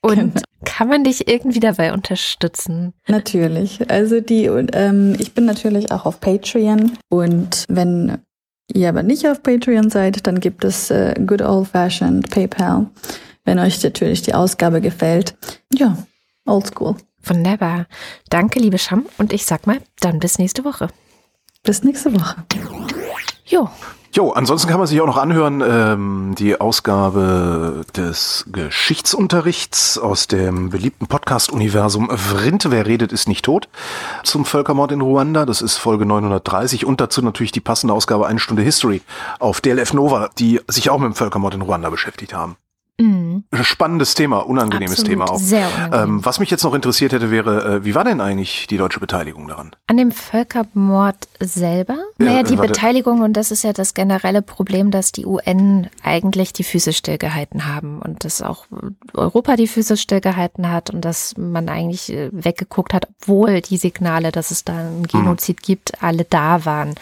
Und genau. kann man dich irgendwie dabei unterstützen? Natürlich. Also die, ähm, ich bin natürlich auch auf Patreon und wenn ihr aber nicht auf Patreon seid, dann gibt es äh, Good Old Fashioned PayPal, wenn euch natürlich die Ausgabe gefällt. Ja, oldschool. Wunderbar. Danke, liebe Scham. Und ich sag mal, dann bis nächste Woche. Bis nächste Woche. Jo. Jo, ansonsten kann man sich auch noch anhören, ähm, die Ausgabe des Geschichtsunterrichts aus dem beliebten Podcast-Universum Vrinte, wer redet, ist nicht tot, zum Völkermord in Ruanda. Das ist Folge 930 und dazu natürlich die passende Ausgabe Eine Stunde History auf DLF Nova, die sich auch mit dem Völkermord in Ruanda beschäftigt haben. Mhm. Spannendes Thema, unangenehmes Absolut, Thema auch. Sehr unangenehm. Ähm, was mich jetzt noch interessiert hätte, wäre, äh, wie war denn eigentlich die deutsche Beteiligung daran? An dem Völkermord selber? Ja, naja, die Beteiligung, und das ist ja das generelle Problem, dass die UN eigentlich die Füße stillgehalten haben und dass auch Europa die Füße stillgehalten hat und dass man eigentlich äh, weggeguckt hat, obwohl die Signale, dass es da einen Genozid mhm. gibt, alle da waren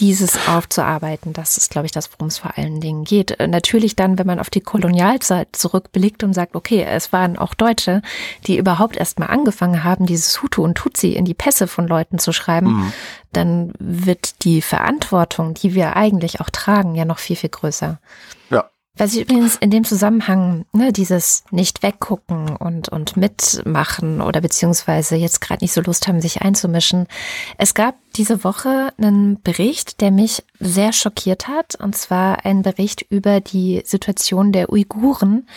dieses aufzuarbeiten. Das ist, glaube ich, das, worum es vor allen Dingen geht. Äh, natürlich dann, wenn man auf die Kolonialzeit zurückblickt und sagt, okay, es waren auch Deutsche, die überhaupt erst mal angefangen haben, dieses Hutu und Tutsi in die Pässe von Leuten zu schreiben, mhm. dann wird die Verantwortung, die wir eigentlich auch tragen, ja noch viel, viel größer. Ja, was ich übrigens in dem Zusammenhang, ne, dieses nicht weggucken und, und mitmachen oder beziehungsweise jetzt gerade nicht so Lust haben, sich einzumischen. Es gab diese Woche einen Bericht, der mich sehr schockiert hat, und zwar ein Bericht über die Situation der Uiguren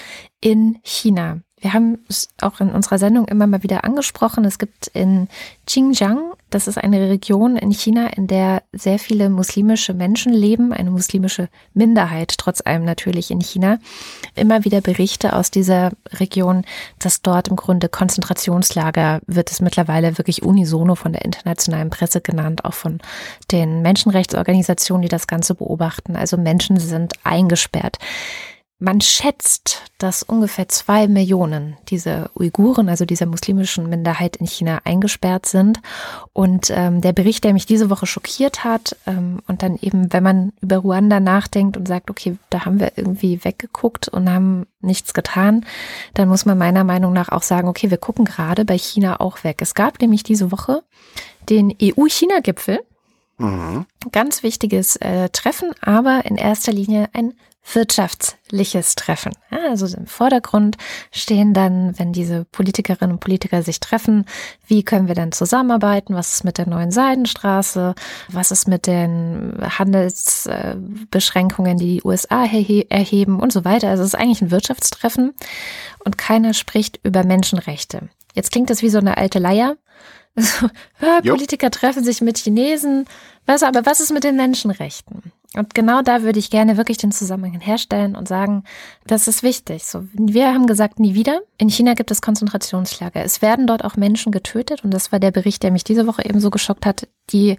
in China. Wir haben es auch in unserer Sendung immer mal wieder angesprochen. Es gibt in Xinjiang, das ist eine Region in China, in der sehr viele muslimische Menschen leben, eine muslimische Minderheit, trotz allem natürlich in China, immer wieder Berichte aus dieser Region, dass dort im Grunde Konzentrationslager wird es mittlerweile wirklich unisono von der internationalen Presse genannt, auch von den Menschenrechtsorganisationen, die das Ganze beobachten. Also Menschen sind eingesperrt. Man schätzt, dass ungefähr zwei Millionen dieser Uiguren, also dieser muslimischen Minderheit in China, eingesperrt sind. Und ähm, der Bericht, der mich diese Woche schockiert hat, ähm, und dann eben, wenn man über Ruanda nachdenkt und sagt, okay, da haben wir irgendwie weggeguckt und haben nichts getan, dann muss man meiner Meinung nach auch sagen, okay, wir gucken gerade bei China auch weg. Es gab nämlich diese Woche den EU-China-Gipfel. Mhm. Ganz wichtiges äh, Treffen, aber in erster Linie ein wirtschaftliches Treffen. Ja, also im Vordergrund stehen dann, wenn diese Politikerinnen und Politiker sich treffen, wie können wir dann zusammenarbeiten? Was ist mit der neuen Seidenstraße? Was ist mit den Handelsbeschränkungen, die die USA erheben und so weiter? Also es ist eigentlich ein Wirtschaftstreffen und keiner spricht über Menschenrechte. Jetzt klingt das wie so eine alte Leier. [LAUGHS] Politiker treffen sich mit Chinesen. Was, aber was ist mit den Menschenrechten? Und genau da würde ich gerne wirklich den Zusammenhang herstellen und sagen, das ist wichtig. So, wir haben gesagt, nie wieder. In China gibt es Konzentrationslager. Es werden dort auch Menschen getötet. Und das war der Bericht, der mich diese Woche eben so geschockt hat. Die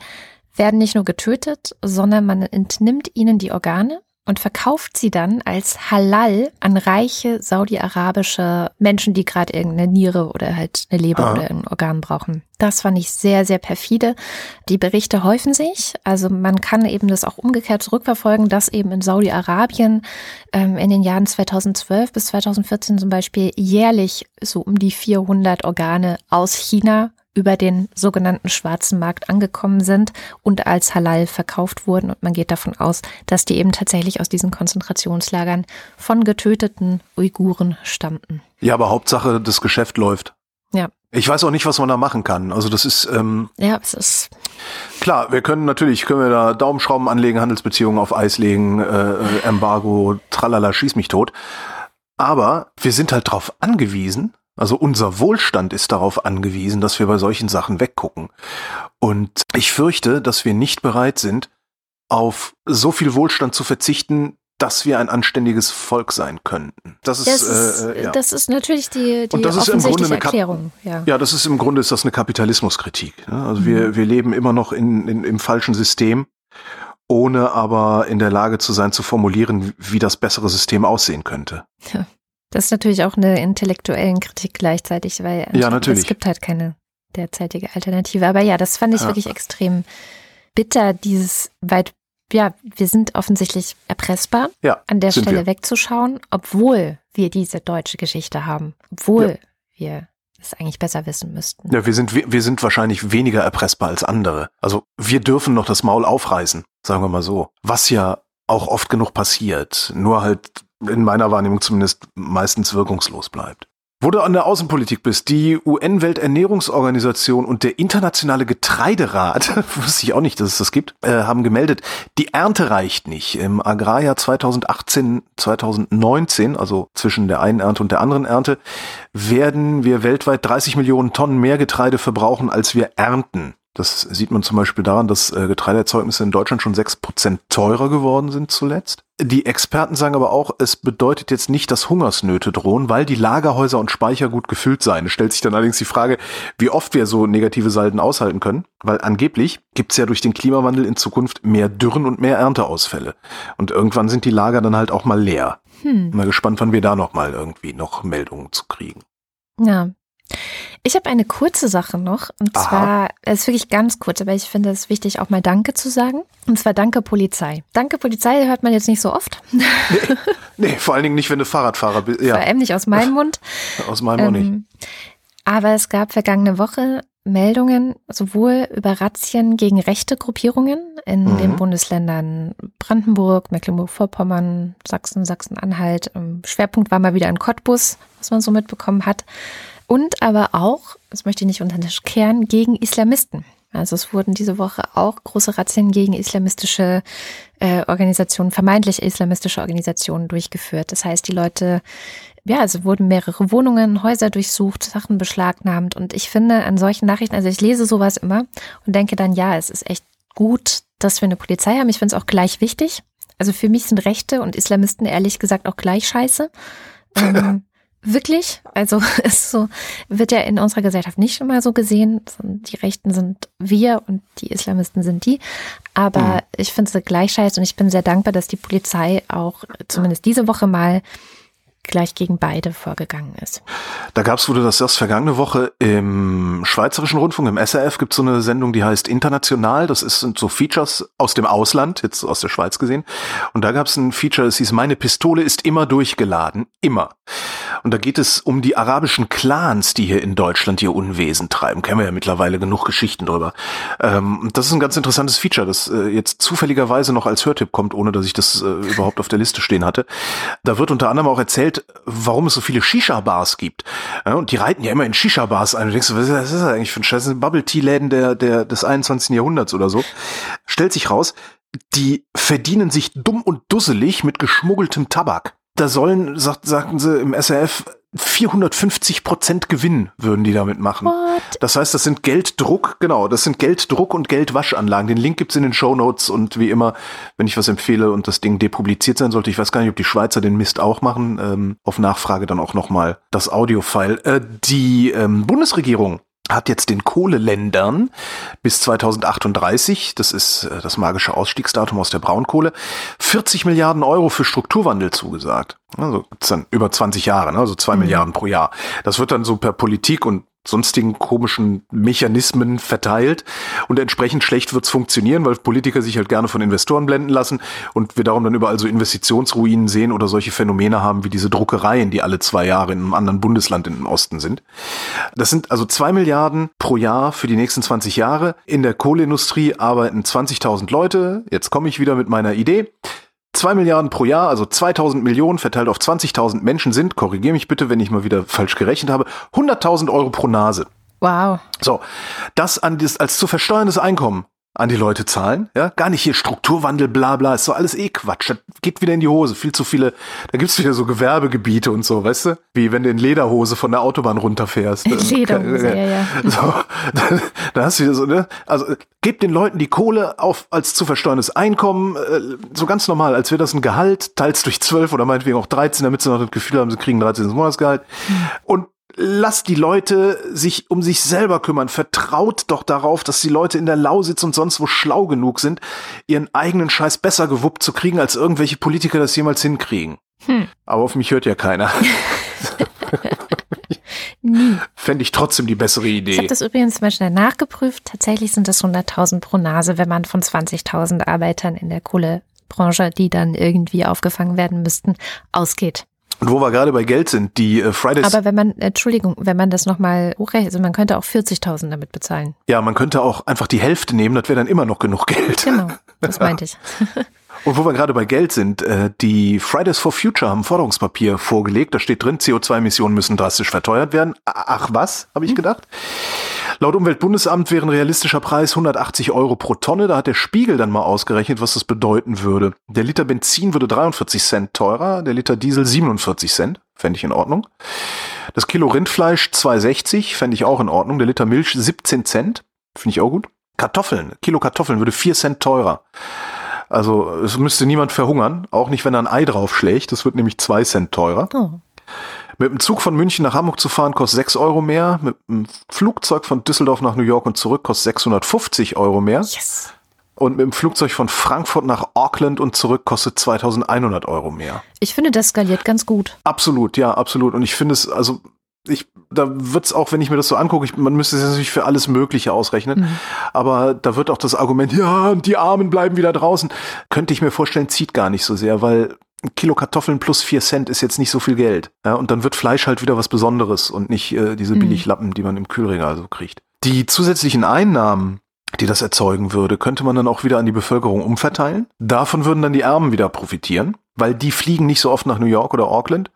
werden nicht nur getötet, sondern man entnimmt ihnen die Organe und verkauft sie dann als Halal an reiche saudi-arabische Menschen, die gerade irgendeine Niere oder halt eine Leber ah. oder ein Organ brauchen. Das fand ich sehr, sehr perfide. Die Berichte häufen sich. Also man kann eben das auch umgekehrt zurückverfolgen, dass eben in Saudi-Arabien ähm, in den Jahren 2012 bis 2014 zum Beispiel jährlich so um die 400 Organe aus China über den sogenannten schwarzen Markt angekommen sind und als Halal verkauft wurden. Und man geht davon aus, dass die eben tatsächlich aus diesen Konzentrationslagern von getöteten Uiguren stammten. Ja, aber Hauptsache, das Geschäft läuft. Ja. Ich weiß auch nicht, was man da machen kann. Also das ist ähm, ja, es ist klar. Wir können natürlich können wir da Daumenschrauben anlegen, Handelsbeziehungen auf Eis legen, äh, äh Embargo, tralala, schieß mich tot. Aber wir sind halt darauf angewiesen, also unser Wohlstand ist darauf angewiesen, dass wir bei solchen Sachen weggucken. Und ich fürchte, dass wir nicht bereit sind, auf so viel Wohlstand zu verzichten, dass wir ein anständiges Volk sein könnten. Das ist, das ist, äh, ja. das ist natürlich die, die Und das ist im Grunde eine Erklärung. Ja. ja, das ist im Grunde ist das eine Kapitalismuskritik. Ne? Also mhm. wir, wir leben immer noch in, in, im falschen System, ohne aber in der Lage zu sein, zu formulieren, wie das bessere System aussehen könnte. Ja. Das ist natürlich auch eine intellektuellen Kritik gleichzeitig, weil ja, es gibt halt keine derzeitige Alternative. Aber ja, das fand ich ja. wirklich extrem bitter, dieses weit, ja, wir sind offensichtlich erpressbar, ja, an der Stelle wir. wegzuschauen, obwohl wir diese deutsche Geschichte haben, obwohl wir es eigentlich besser wissen müssten. Ja, wir sind, wir, wir sind wahrscheinlich weniger erpressbar als andere. Also wir dürfen noch das Maul aufreißen, sagen wir mal so. Was ja auch oft genug passiert, nur halt in meiner Wahrnehmung zumindest meistens wirkungslos bleibt. Wo du an der Außenpolitik bist, die UN-Welternährungsorganisation und der Internationale Getreiderat, [LAUGHS] wusste ich auch nicht, dass es das gibt, äh, haben gemeldet, die Ernte reicht nicht. Im Agrarjahr 2018, 2019, also zwischen der einen Ernte und der anderen Ernte, werden wir weltweit 30 Millionen Tonnen mehr Getreide verbrauchen, als wir ernten. Das sieht man zum Beispiel daran, dass äh, Getreideerzeugnisse in Deutschland schon sechs Prozent teurer geworden sind zuletzt. Die Experten sagen aber auch, es bedeutet jetzt nicht, dass Hungersnöte drohen, weil die Lagerhäuser und Speicher gut gefüllt seien. Es stellt sich dann allerdings die Frage, wie oft wir so negative Salden aushalten können, weil angeblich gibt es ja durch den Klimawandel in Zukunft mehr Dürren und mehr Ernteausfälle. Und irgendwann sind die Lager dann halt auch mal leer. Hm. Mal gespannt, wann wir da noch mal irgendwie noch Meldungen zu kriegen. Ja, ich habe eine kurze Sache noch. Und Aha. zwar, es ist wirklich ganz kurz, aber ich finde es wichtig, auch mal Danke zu sagen. Und zwar Danke Polizei. Danke Polizei hört man jetzt nicht so oft. Nee, nee vor allen Dingen nicht, wenn du Fahrradfahrer bist. Ja. Vor allem nicht aus meinem Mund. [LAUGHS] Aus meinem ähm, auch nicht. Ähm, aber es gab vergangene Woche Meldungen sowohl über Razzien gegen rechte Gruppierungen in mhm. den Bundesländern Brandenburg, Mecklenburg-Vorpommern, Sachsen, Sachsen-Anhalt. Ähm, Schwerpunkt war mal wieder in Cottbus, was man so mitbekommen hat und aber auch, das möchte ich nicht unter den Tisch kehren, gegen Islamisten. Also es wurden diese Woche auch große Razzien gegen islamistische äh, Organisationen, vermeintlich islamistische Organisationen durchgeführt. Das heißt, die Leute, ja, also wurden mehrere Wohnungen, Häuser durchsucht, Sachen beschlagnahmt. Und ich finde an solchen Nachrichten, also ich lese sowas immer und denke dann, ja, es ist echt gut, dass wir eine Polizei haben. Ich finde es auch gleich wichtig. Also für mich sind Rechte und Islamisten ehrlich gesagt auch gleich scheiße. [LAUGHS] Ähm, Wirklich? Also [LAUGHS] ist so, wird ja in unserer Gesellschaft nicht immer so gesehen. Die Rechten sind wir und die Islamisten sind die. Aber mhm. ich finde es gleich scheiße und ich bin sehr dankbar, dass die Polizei auch zumindest diese Woche mal gleich gegen beide vorgegangen ist. Da gab es, du das erst vergangene Woche im Schweizerischen Rundfunk, im SRF, gibt es so eine Sendung, die heißt International. Das ist, sind so Features aus dem Ausland, jetzt aus der Schweiz gesehen. Und da gab es ein Feature, das hieß, meine Pistole ist immer durchgeladen. Immer. Und da geht es um die arabischen Clans, die hier in Deutschland ihr Unwesen treiben. Kennen wir ja mittlerweile genug Geschichten drüber. Ähm, das ist ein ganz interessantes Feature, das äh, jetzt zufälligerweise noch als Hörtipp kommt, ohne dass ich das äh, überhaupt auf der Liste stehen hatte. Da wird unter anderem auch erzählt, warum es so viele Shisha-Bars gibt. Ja, und die reiten ja immer in Shisha-Bars ein. Du denkst, was ist das eigentlich für ein Scheiß? Bubble-Tea-Läden der, der, des 21. Jahrhunderts oder so. Stellt sich raus, die verdienen sich dumm und dusselig mit geschmuggeltem Tabak. Da sollen, sagt, sagten sie im SRF, 450 Prozent Gewinn würden die damit machen. What? Das heißt, das sind Gelddruck, genau, das sind Gelddruck und Geldwaschanlagen. Den Link gibt's in den Show Notes und wie immer, wenn ich was empfehle und das Ding depubliziert sein sollte, ich weiß gar nicht, ob die Schweizer den Mist auch machen, ähm, auf Nachfrage dann auch nochmal das Audiofile. Äh, die ähm, Bundesregierung hat jetzt den Kohleländern bis 2038, das ist äh, das magische Ausstiegsdatum aus der Braunkohle, 40 Milliarden Euro für Strukturwandel zugesagt. Also dann über 20 Jahre, ne? also zwei mhm. Milliarden pro Jahr. Das wird dann so per Politik und sonstigen komischen Mechanismen verteilt und entsprechend schlecht wird's funktionieren, weil Politiker sich halt gerne von Investoren blenden lassen und wir darum dann überall so Investitionsruinen sehen oder solche Phänomene haben wie diese Druckereien, die alle zwei Jahre in einem anderen Bundesland im Osten sind. Das sind also zwei Milliarden pro Jahr für die nächsten 20 Jahre. In der Kohleindustrie arbeiten 20.000 Leute. Jetzt komme ich wieder mit meiner Idee. 2 Milliarden pro Jahr, also 2000 Millionen verteilt auf 20.000 Menschen sind, korrigiere mich bitte, wenn ich mal wieder falsch gerechnet habe, 100.000 Euro pro Nase. Wow. So, das an das, als zu versteuerndes Einkommen an die Leute zahlen. Ja, gar nicht hier Strukturwandel, bla bla, ist so alles eh Quatsch. Das geht wieder in die Hose. Viel zu viele, da gibt's wieder so Gewerbegebiete und so, weißt du? Wie wenn du in Lederhose von der Autobahn runterfährst. [LAUGHS] Lederhose, ja, ja. [LAUGHS] So, dann, dann hast du wieder so, ne? Also gebt den Leuten die Kohle auf als zu versteuerndes Einkommen, äh, so ganz normal, als wäre das ein Gehalt, teils durch zwölf oder meinetwegen auch 13, damit sie noch das Gefühl haben, sie kriegen 13. Monatsgehalt. Hm. Und lasst die Leute sich um sich selber kümmern. Vertraut doch darauf, dass die Leute in der Lausitz und sonst wo schlau genug sind, ihren eigenen Scheiß besser gewuppt zu kriegen, als irgendwelche Politiker das jemals hinkriegen. Hm. Aber auf mich hört ja keiner. [LAUGHS] [LAUGHS] Nie. Fände ich trotzdem die bessere Idee. Ich habe das übrigens mal schnell nachgeprüft. Tatsächlich sind das 100.000 pro Nase, wenn man von 20.000 Arbeitern in der Kohlebranche, die dann irgendwie aufgefangen werden müssten, ausgeht. Und wo wir gerade bei Geld sind, die äh, Fridays. Aber wenn man, Entschuldigung, wenn man das nochmal hochrechnet, also man könnte auch 40.000 damit bezahlen. Ja, man könnte auch einfach die Hälfte nehmen, das wäre dann immer noch genug Geld. Genau, das [LAUGHS] meinte ich. Und wo wir gerade bei Geld sind, äh, die Fridays for Future haben Forderungspapier vorgelegt. Da steht drin, CO2-Emissionen müssen drastisch verteuert werden. Ach was, habe ich gedacht. Laut Umweltbundesamt wäre ein realistischer Preis 180 Euro pro Tonne. Da hat der Spiegel dann mal ausgerechnet, was das bedeuten würde. Der Liter Benzin würde 43 Cent teurer, der Liter Diesel 47 Cent. Fände ich in Ordnung. Das Kilo Rindfleisch 2,60 fände ich auch in Ordnung. Der Liter Milch 17 Cent. Finde ich auch gut. Kartoffeln, Kilo Kartoffeln würde 4 Cent teurer. Also es müsste niemand verhungern, auch nicht, wenn er ein Ei draufschlägt. Das wird nämlich zwei Cent teurer. Oh. Mit dem Zug von München nach Hamburg zu fahren kostet 6 Euro mehr. Mit dem Flugzeug von Düsseldorf nach New York und zurück kostet 650 Euro mehr. Yes. Und mit dem Flugzeug von Frankfurt nach Auckland und zurück kostet 2100 Euro mehr. Ich finde, das skaliert ganz gut. Absolut, ja, absolut. Und ich finde es, also ich, da wird's auch, wenn ich mir das so angucke, ich, man müsste es natürlich für alles Mögliche ausrechnen, mhm. aber da wird auch das Argument, [LAUGHS] ja, die Armen bleiben wieder draußen, könnte ich mir vorstellen, zieht gar nicht so sehr, weil ein Kilo Kartoffeln plus vier Cent ist jetzt nicht so viel Geld. Ja, und dann wird Fleisch halt wieder was Besonderes und nicht äh, diese mhm. Billiglappen, die man im Kühlregal so kriegt. Die zusätzlichen Einnahmen, die das erzeugen würde, könnte man dann auch wieder an die Bevölkerung umverteilen. Davon würden dann die Armen wieder profitieren, weil die fliegen nicht so oft nach New York oder Auckland,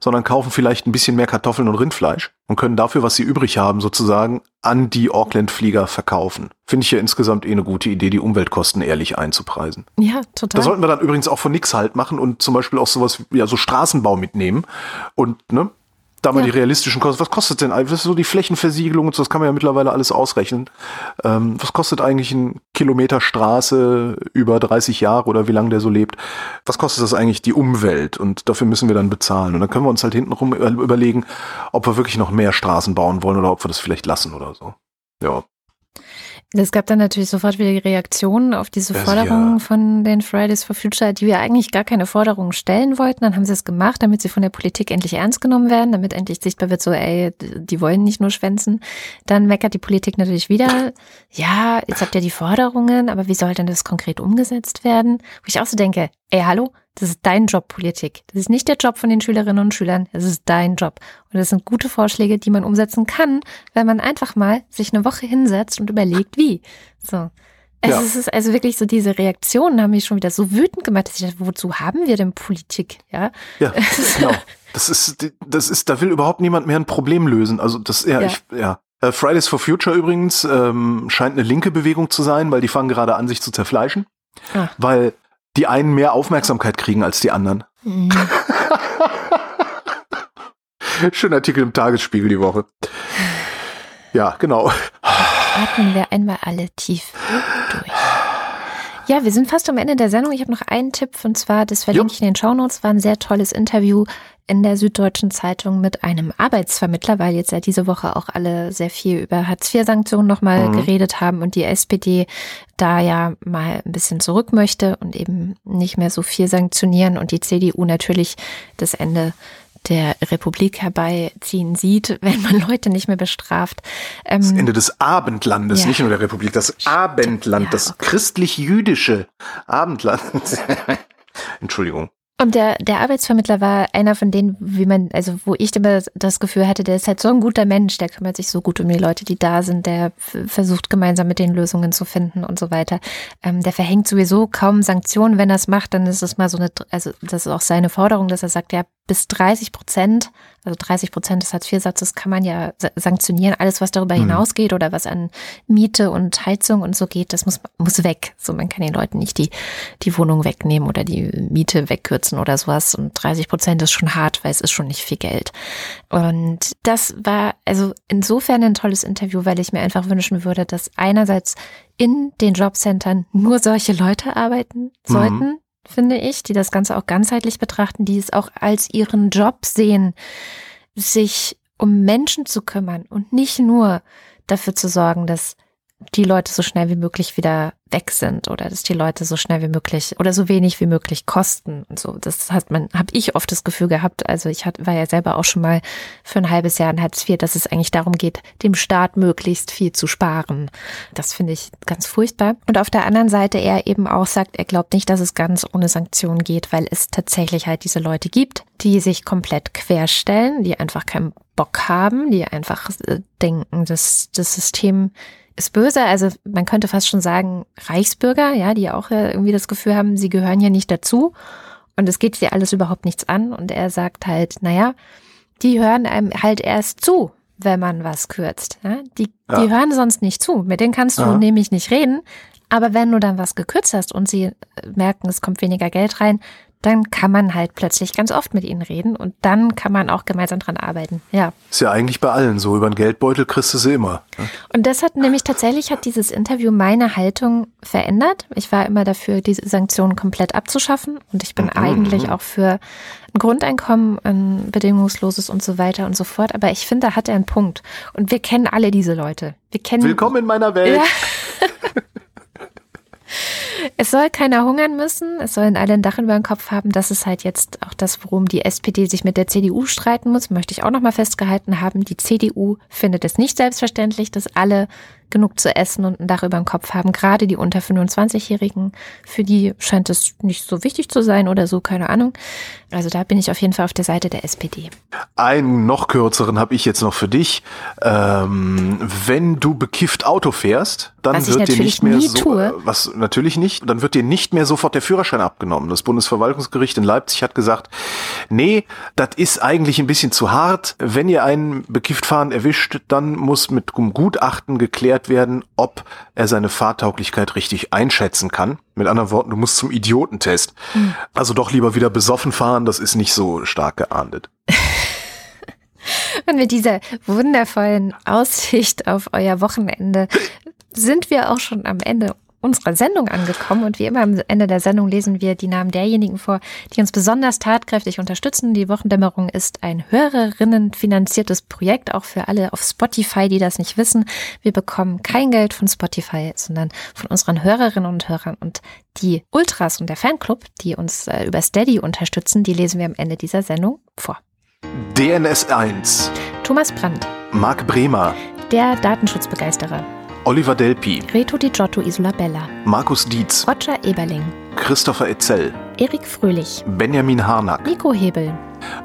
sondern kaufen vielleicht ein bisschen mehr Kartoffeln und Rindfleisch und können dafür, was sie übrig haben, sozusagen an die Auckland-Flieger verkaufen. Finde ich ja insgesamt eh eine gute Idee, die Umweltkosten ehrlich einzupreisen. Ja, total. Da sollten wir dann übrigens auch von nix halt machen und zum Beispiel auch sowas, ja, so Straßenbau mitnehmen und, ne, da mal ja. die realistischen Kosten. Was kostet denn eigentlich? Ist so die Flächenversiegelung und so, das kann man ja mittlerweile alles ausrechnen. Ähm, was kostet eigentlich ein Kilometer Straße über 30 Jahre oder wie lange der so lebt? Was kostet das eigentlich die Umwelt? Und dafür müssen wir dann bezahlen. Und dann können wir uns halt hintenrum überlegen, ob wir wirklich noch mehr Straßen bauen wollen oder ob wir das vielleicht lassen oder so. Ja. Es gab dann natürlich sofort wieder die Reaktionen auf diese Forderungen ja. von den Fridays for Future, die wir eigentlich gar keine Forderungen stellen wollten. Dann haben sie es gemacht, damit sie von der Politik endlich ernst genommen werden, damit endlich sichtbar wird, so, ey, die wollen nicht nur schwänzen. Dann meckert die Politik natürlich wieder, ja, jetzt habt ihr die Forderungen, aber wie soll denn das konkret umgesetzt werden? Wo ich auch so denke, ey, hallo, das ist dein Job, Politik. Das ist nicht der Job von den Schülerinnen und Schülern. Das ist dein Job. Und das sind gute Vorschläge, die man umsetzen kann, wenn man einfach mal sich eine Woche hinsetzt und überlegt, wie. So. Es ja. ist also wirklich so, diese Reaktionen haben mich schon wieder so wütend gemacht, dass ich dachte, wozu haben wir denn Politik? Ja, ja [LAUGHS] genau. Das ist, das ist, da will überhaupt niemand mehr ein Problem lösen. Also das, ja, ja. ich, ja. Äh, Fridays for Future übrigens ähm, scheint eine linke Bewegung zu sein, weil die fangen gerade an, sich zu zerfleischen. Ah. Weil die einen mehr Aufmerksamkeit kriegen als die anderen. Mhm. [LAUGHS] Schöner Artikel im Tagesspiegel die Woche. Ja, genau. Atmen wir einmal alle tief durch. Ja, wir sind fast am Ende der Sendung. Ich habe noch einen Tipp und zwar, das verlinke jo. ich in den Shownotes, war ein sehr tolles Interview in der Süddeutschen Zeitung mit einem Arbeitsvermittler, weil jetzt ja diese Woche auch alle sehr viel über Hartz-IV-Sanktionen nochmal mhm. geredet haben und die SPD da ja mal ein bisschen zurück möchte und eben nicht mehr so viel sanktionieren und die CDU natürlich das Ende der Republik herbeiziehen sieht, [LAUGHS] wenn man Leute nicht mehr bestraft. Ähm, das Ende des Abendlandes, ja. nicht nur der Republik, das Abendland, ja, das okay. christlich-jüdische Abendland. [LAUGHS] Entschuldigung. Und der, der Arbeitsvermittler war einer von denen, wie man, also wo ich immer das Gefühl hatte, der ist halt so ein guter Mensch, der kümmert sich so gut um die Leute, die da sind, der versucht gemeinsam mit den Lösungen zu finden und so weiter. Ähm, der verhängt sowieso kaum Sanktionen, wenn er es macht, dann ist es mal so eine, also das ist auch seine Forderung, dass er sagt, ja, bis 30 Prozent also 30 Prozent des Hartz-IV-Satzes kann man ja sanktionieren. Alles, was darüber mhm. hinausgeht oder was an Miete und Heizung und so geht, das muss, muss weg. So, man kann den Leuten nicht die, die Wohnung wegnehmen oder die Miete wegkürzen oder sowas. Und 30 Prozent ist schon hart, weil es ist schon nicht viel Geld. Und das war also insofern ein tolles Interview, weil ich mir einfach wünschen würde, dass einerseits in den Jobcentern nur solche Leute arbeiten sollten, mhm finde ich, die das Ganze auch ganzheitlich betrachten, die es auch als ihren Job sehen, sich um Menschen zu kümmern und nicht nur dafür zu sorgen, dass die Leute so schnell wie möglich wieder weg sind oder dass die Leute so schnell wie möglich oder so wenig wie möglich kosten und so. Das hat man, habe ich oft das Gefühl gehabt. Also ich hat, war ja selber auch schon mal für ein halbes Jahr in Hartz IV, dass es eigentlich darum geht, dem Staat möglichst viel zu sparen. Das finde ich ganz furchtbar. Und auf der anderen Seite er eben auch sagt, er glaubt nicht, dass es ganz ohne Sanktionen geht, weil es tatsächlich halt diese Leute gibt, die sich komplett querstellen, die einfach keinen Bock haben, die einfach äh, denken, dass das System ist böse. Also man könnte fast schon sagen, Reichsbürger, ja, die auch irgendwie das Gefühl haben, sie gehören hier nicht dazu und es geht sie alles überhaupt nichts an. Und er sagt halt, naja, die hören einem halt erst zu, wenn man was kürzt. Ja? Die, ja. die hören sonst nicht zu. Mit denen kannst du ja. nämlich nicht reden. Aber wenn du dann was gekürzt hast und sie merken, es kommt weniger Geld rein, dann kann man halt plötzlich ganz oft mit ihnen reden und dann kann man auch gemeinsam dran arbeiten. Ja. Ist ja eigentlich bei allen so. Über den Geldbeutel kriegst du sie immer. Ne? Und das hat nämlich tatsächlich hat dieses Interview meine Haltung verändert. Ich war immer dafür, diese Sanktionen komplett abzuschaffen und ich bin mhm. eigentlich auch für ein Grundeinkommen, ein bedingungsloses und so weiter und so fort. Aber ich finde, da hat er einen Punkt. Und wir kennen alle diese Leute. Wir kennen. Willkommen in meiner Welt. Ja. [LAUGHS] Es soll keiner hungern müssen, es sollen alle ein Dach über dem Kopf haben. Das ist halt jetzt auch das, worum die SPD sich mit der CDU streiten muss, möchte ich auch nochmal festgehalten haben. Die CDU findet es nicht selbstverständlich, dass alle genug zu essen und ein Dach über dem Kopf haben. Gerade die unter 25-Jährigen, für die scheint es nicht so wichtig zu sein oder so, keine Ahnung. Also da bin ich auf jeden Fall auf der Seite der SPD. Einen noch kürzeren habe ich jetzt noch für dich. Ähm, wenn du bekifft Auto fährst, dann was wird dir nicht mehr so, tue. was natürlich nicht, dann wird dir nicht mehr sofort der Führerschein abgenommen. Das Bundesverwaltungsgericht in Leipzig hat gesagt, nee, das ist eigentlich ein bisschen zu hart. Wenn ihr einen bekifft fahren erwischt, dann muss mit Gutachten geklärt werden, ob er seine Fahrtauglichkeit richtig einschätzen kann. Mit anderen Worten, du musst zum Idiotentest. Mhm. Also doch lieber wieder besoffen fahren, das ist nicht so stark geahndet. [LAUGHS] Und mit dieser wundervollen Aussicht auf euer Wochenende sind wir auch schon am Ende unserer Sendung angekommen und wie immer am Ende der Sendung lesen wir die Namen derjenigen vor, die uns besonders tatkräftig unterstützen. Die Wochendämmerung ist ein Hörerinnen finanziertes Projekt, auch für alle auf Spotify, die das nicht wissen. Wir bekommen kein Geld von Spotify, sondern von unseren Hörerinnen und Hörern und die Ultras und der Fanclub, die uns äh, über Steady unterstützen, die lesen wir am Ende dieser Sendung vor. DNS 1 Thomas Brandt Marc Bremer der Datenschutzbegeisterer Oliver Delpi, Reto Di Giotto Isola Bella, Markus Dietz, Roger Eberling, Christopher Etzel, Erik Fröhlich, Benjamin Harnack, Nico Hebel,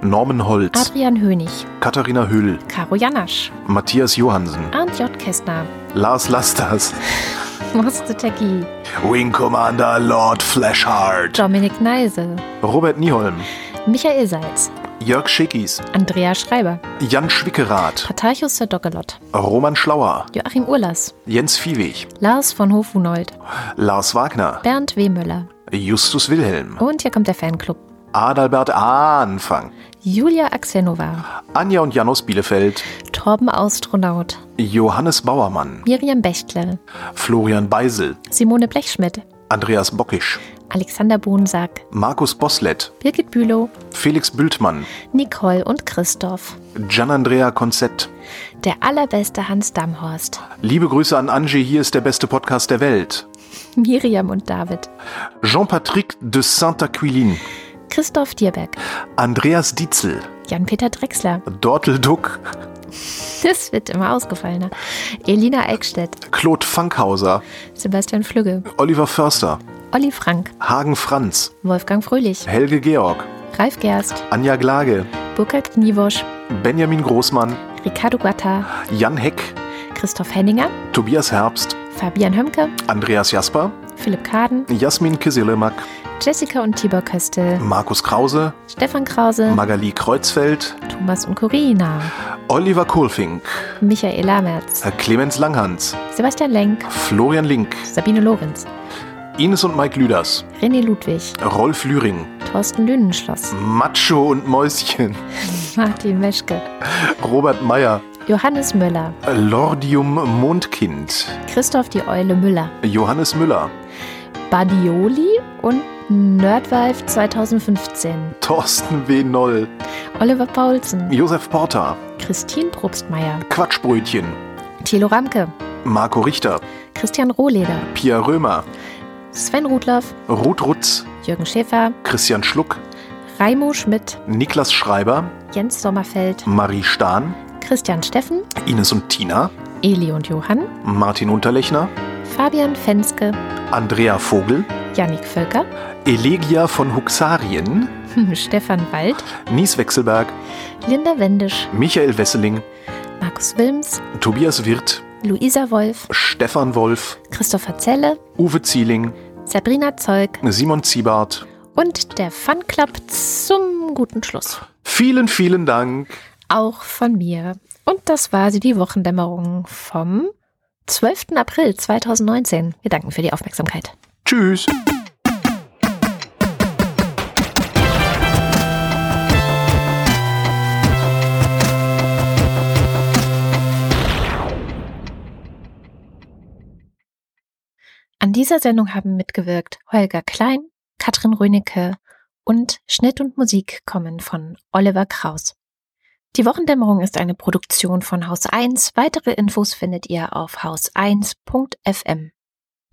Norman Holz, Adrian Hönig, Katharina Hüll, Caro Janasch, Matthias Johansen, Arndt J. Kästner, Lars Lasters, Moste Tecki, Wing Commander Lord Flashheart, Dominik Neise, Robert Nieholm, Michael Salz, Jörg Schickis, Andrea Schreiber, Jan Schwickerath, Patarchus Verdockelott, Roman Schlauer, Joachim Urlas, Jens Viehweg, Lars von Hofunold, Lars Wagner, Bernd W. Müller, Justus Wilhelm. Und hier kommt der Fanclub. Adalbert Anfang. Julia Axenova. Anja und Janos Bielefeld. Torben Astronaut. Johannes Bauermann. Miriam Bechtle. Florian Beisel. Simone Blechschmidt. Andreas Bockisch. Alexander Bohnsack, Markus Boslett, Birgit Bülow, Felix Bültmann, Nicole und Christoph, Gian-Andrea Konzett, der allerbeste Hans Damhorst. Liebe Grüße an Angie, hier ist der beste Podcast der Welt. Miriam und David. Jean-Patrick de Saint-Aquilin. Christoph Dierberg. Andreas Dietzel. Jan-Peter Drexler. Dortel Duck. Das wird immer ausgefallener. Elina Eickstedt. Claude Fankhauser. Sebastian Flügge. Oliver Förster. Olli Frank, Hagen Franz, Wolfgang Fröhlich, Helge Georg, Ralf Gerst, Anja Glage, Burkhard Kniewosch, Benjamin Großmann, Ricardo Gatta, Jan Heck, Christoph Henninger, Tobias Herbst, Fabian Hömke, Andreas Jasper, Philipp Kaden, Jasmin Kiselemak, Jessica und Tibor Köstel, Markus Krause, Stefan Krause, Magali Kreuzfeld, Thomas und Corina, Oliver Kohlfink, Michael Lamertz, Clemens Langhans, Sebastian Lenk, Florian Link, Sabine Lorenz, Ines und Mike Lüders. René Ludwig. Rolf Lühring. Thorsten Lünenschloss. Macho und Mäuschen. [LAUGHS] Martin Meschke. Robert Meyer. Johannes Müller. Lordium Mondkind. Christoph die Eule Müller. Johannes Müller. Badioli und Nerdwife 2015. Thorsten W. Noll. Oliver Paulsen. Josef Porter. Christine Probstmeier. Quatschbrötchen. Thilo Ramke. Marco Richter, Christian Rohleder, Pia Römer, Sven Rudloff, Ruth Rutz, Jürgen Schäfer, Christian Schluck, Raimo Schmidt, Niklas Schreiber, Jens Sommerfeld, Marie Stahn, Christian Steffen, Ines und Tina, Eli und Johann, Martin Unterlechner, Fabian Fenske, Andrea Vogel, Jannik Völker, Elegia von Huxarien, Stefan Wald, Nies Wechselberg, Linda Wendisch, Michael Wesseling, Markus Wilms, Tobias Wirth, Luisa Wolf, Stefan Wolf, Christopher Zelle, Uwe Zieling, Sabrina Zeug Simon Ziebart. und der Fun Club zum guten Schluss. Vielen, vielen Dank. Auch von mir. Und das war sie, die Wochendämmerung vom 12. April 2019. Wir danken für die Aufmerksamkeit. Tschüss. An dieser Sendung haben mitgewirkt Holger Klein, Katrin Rönecke und Schnitt und Musik kommen von Oliver Kraus. Die Wochendämmerung ist eine Produktion von Haus 1. Weitere Infos findet ihr auf haus1.fm.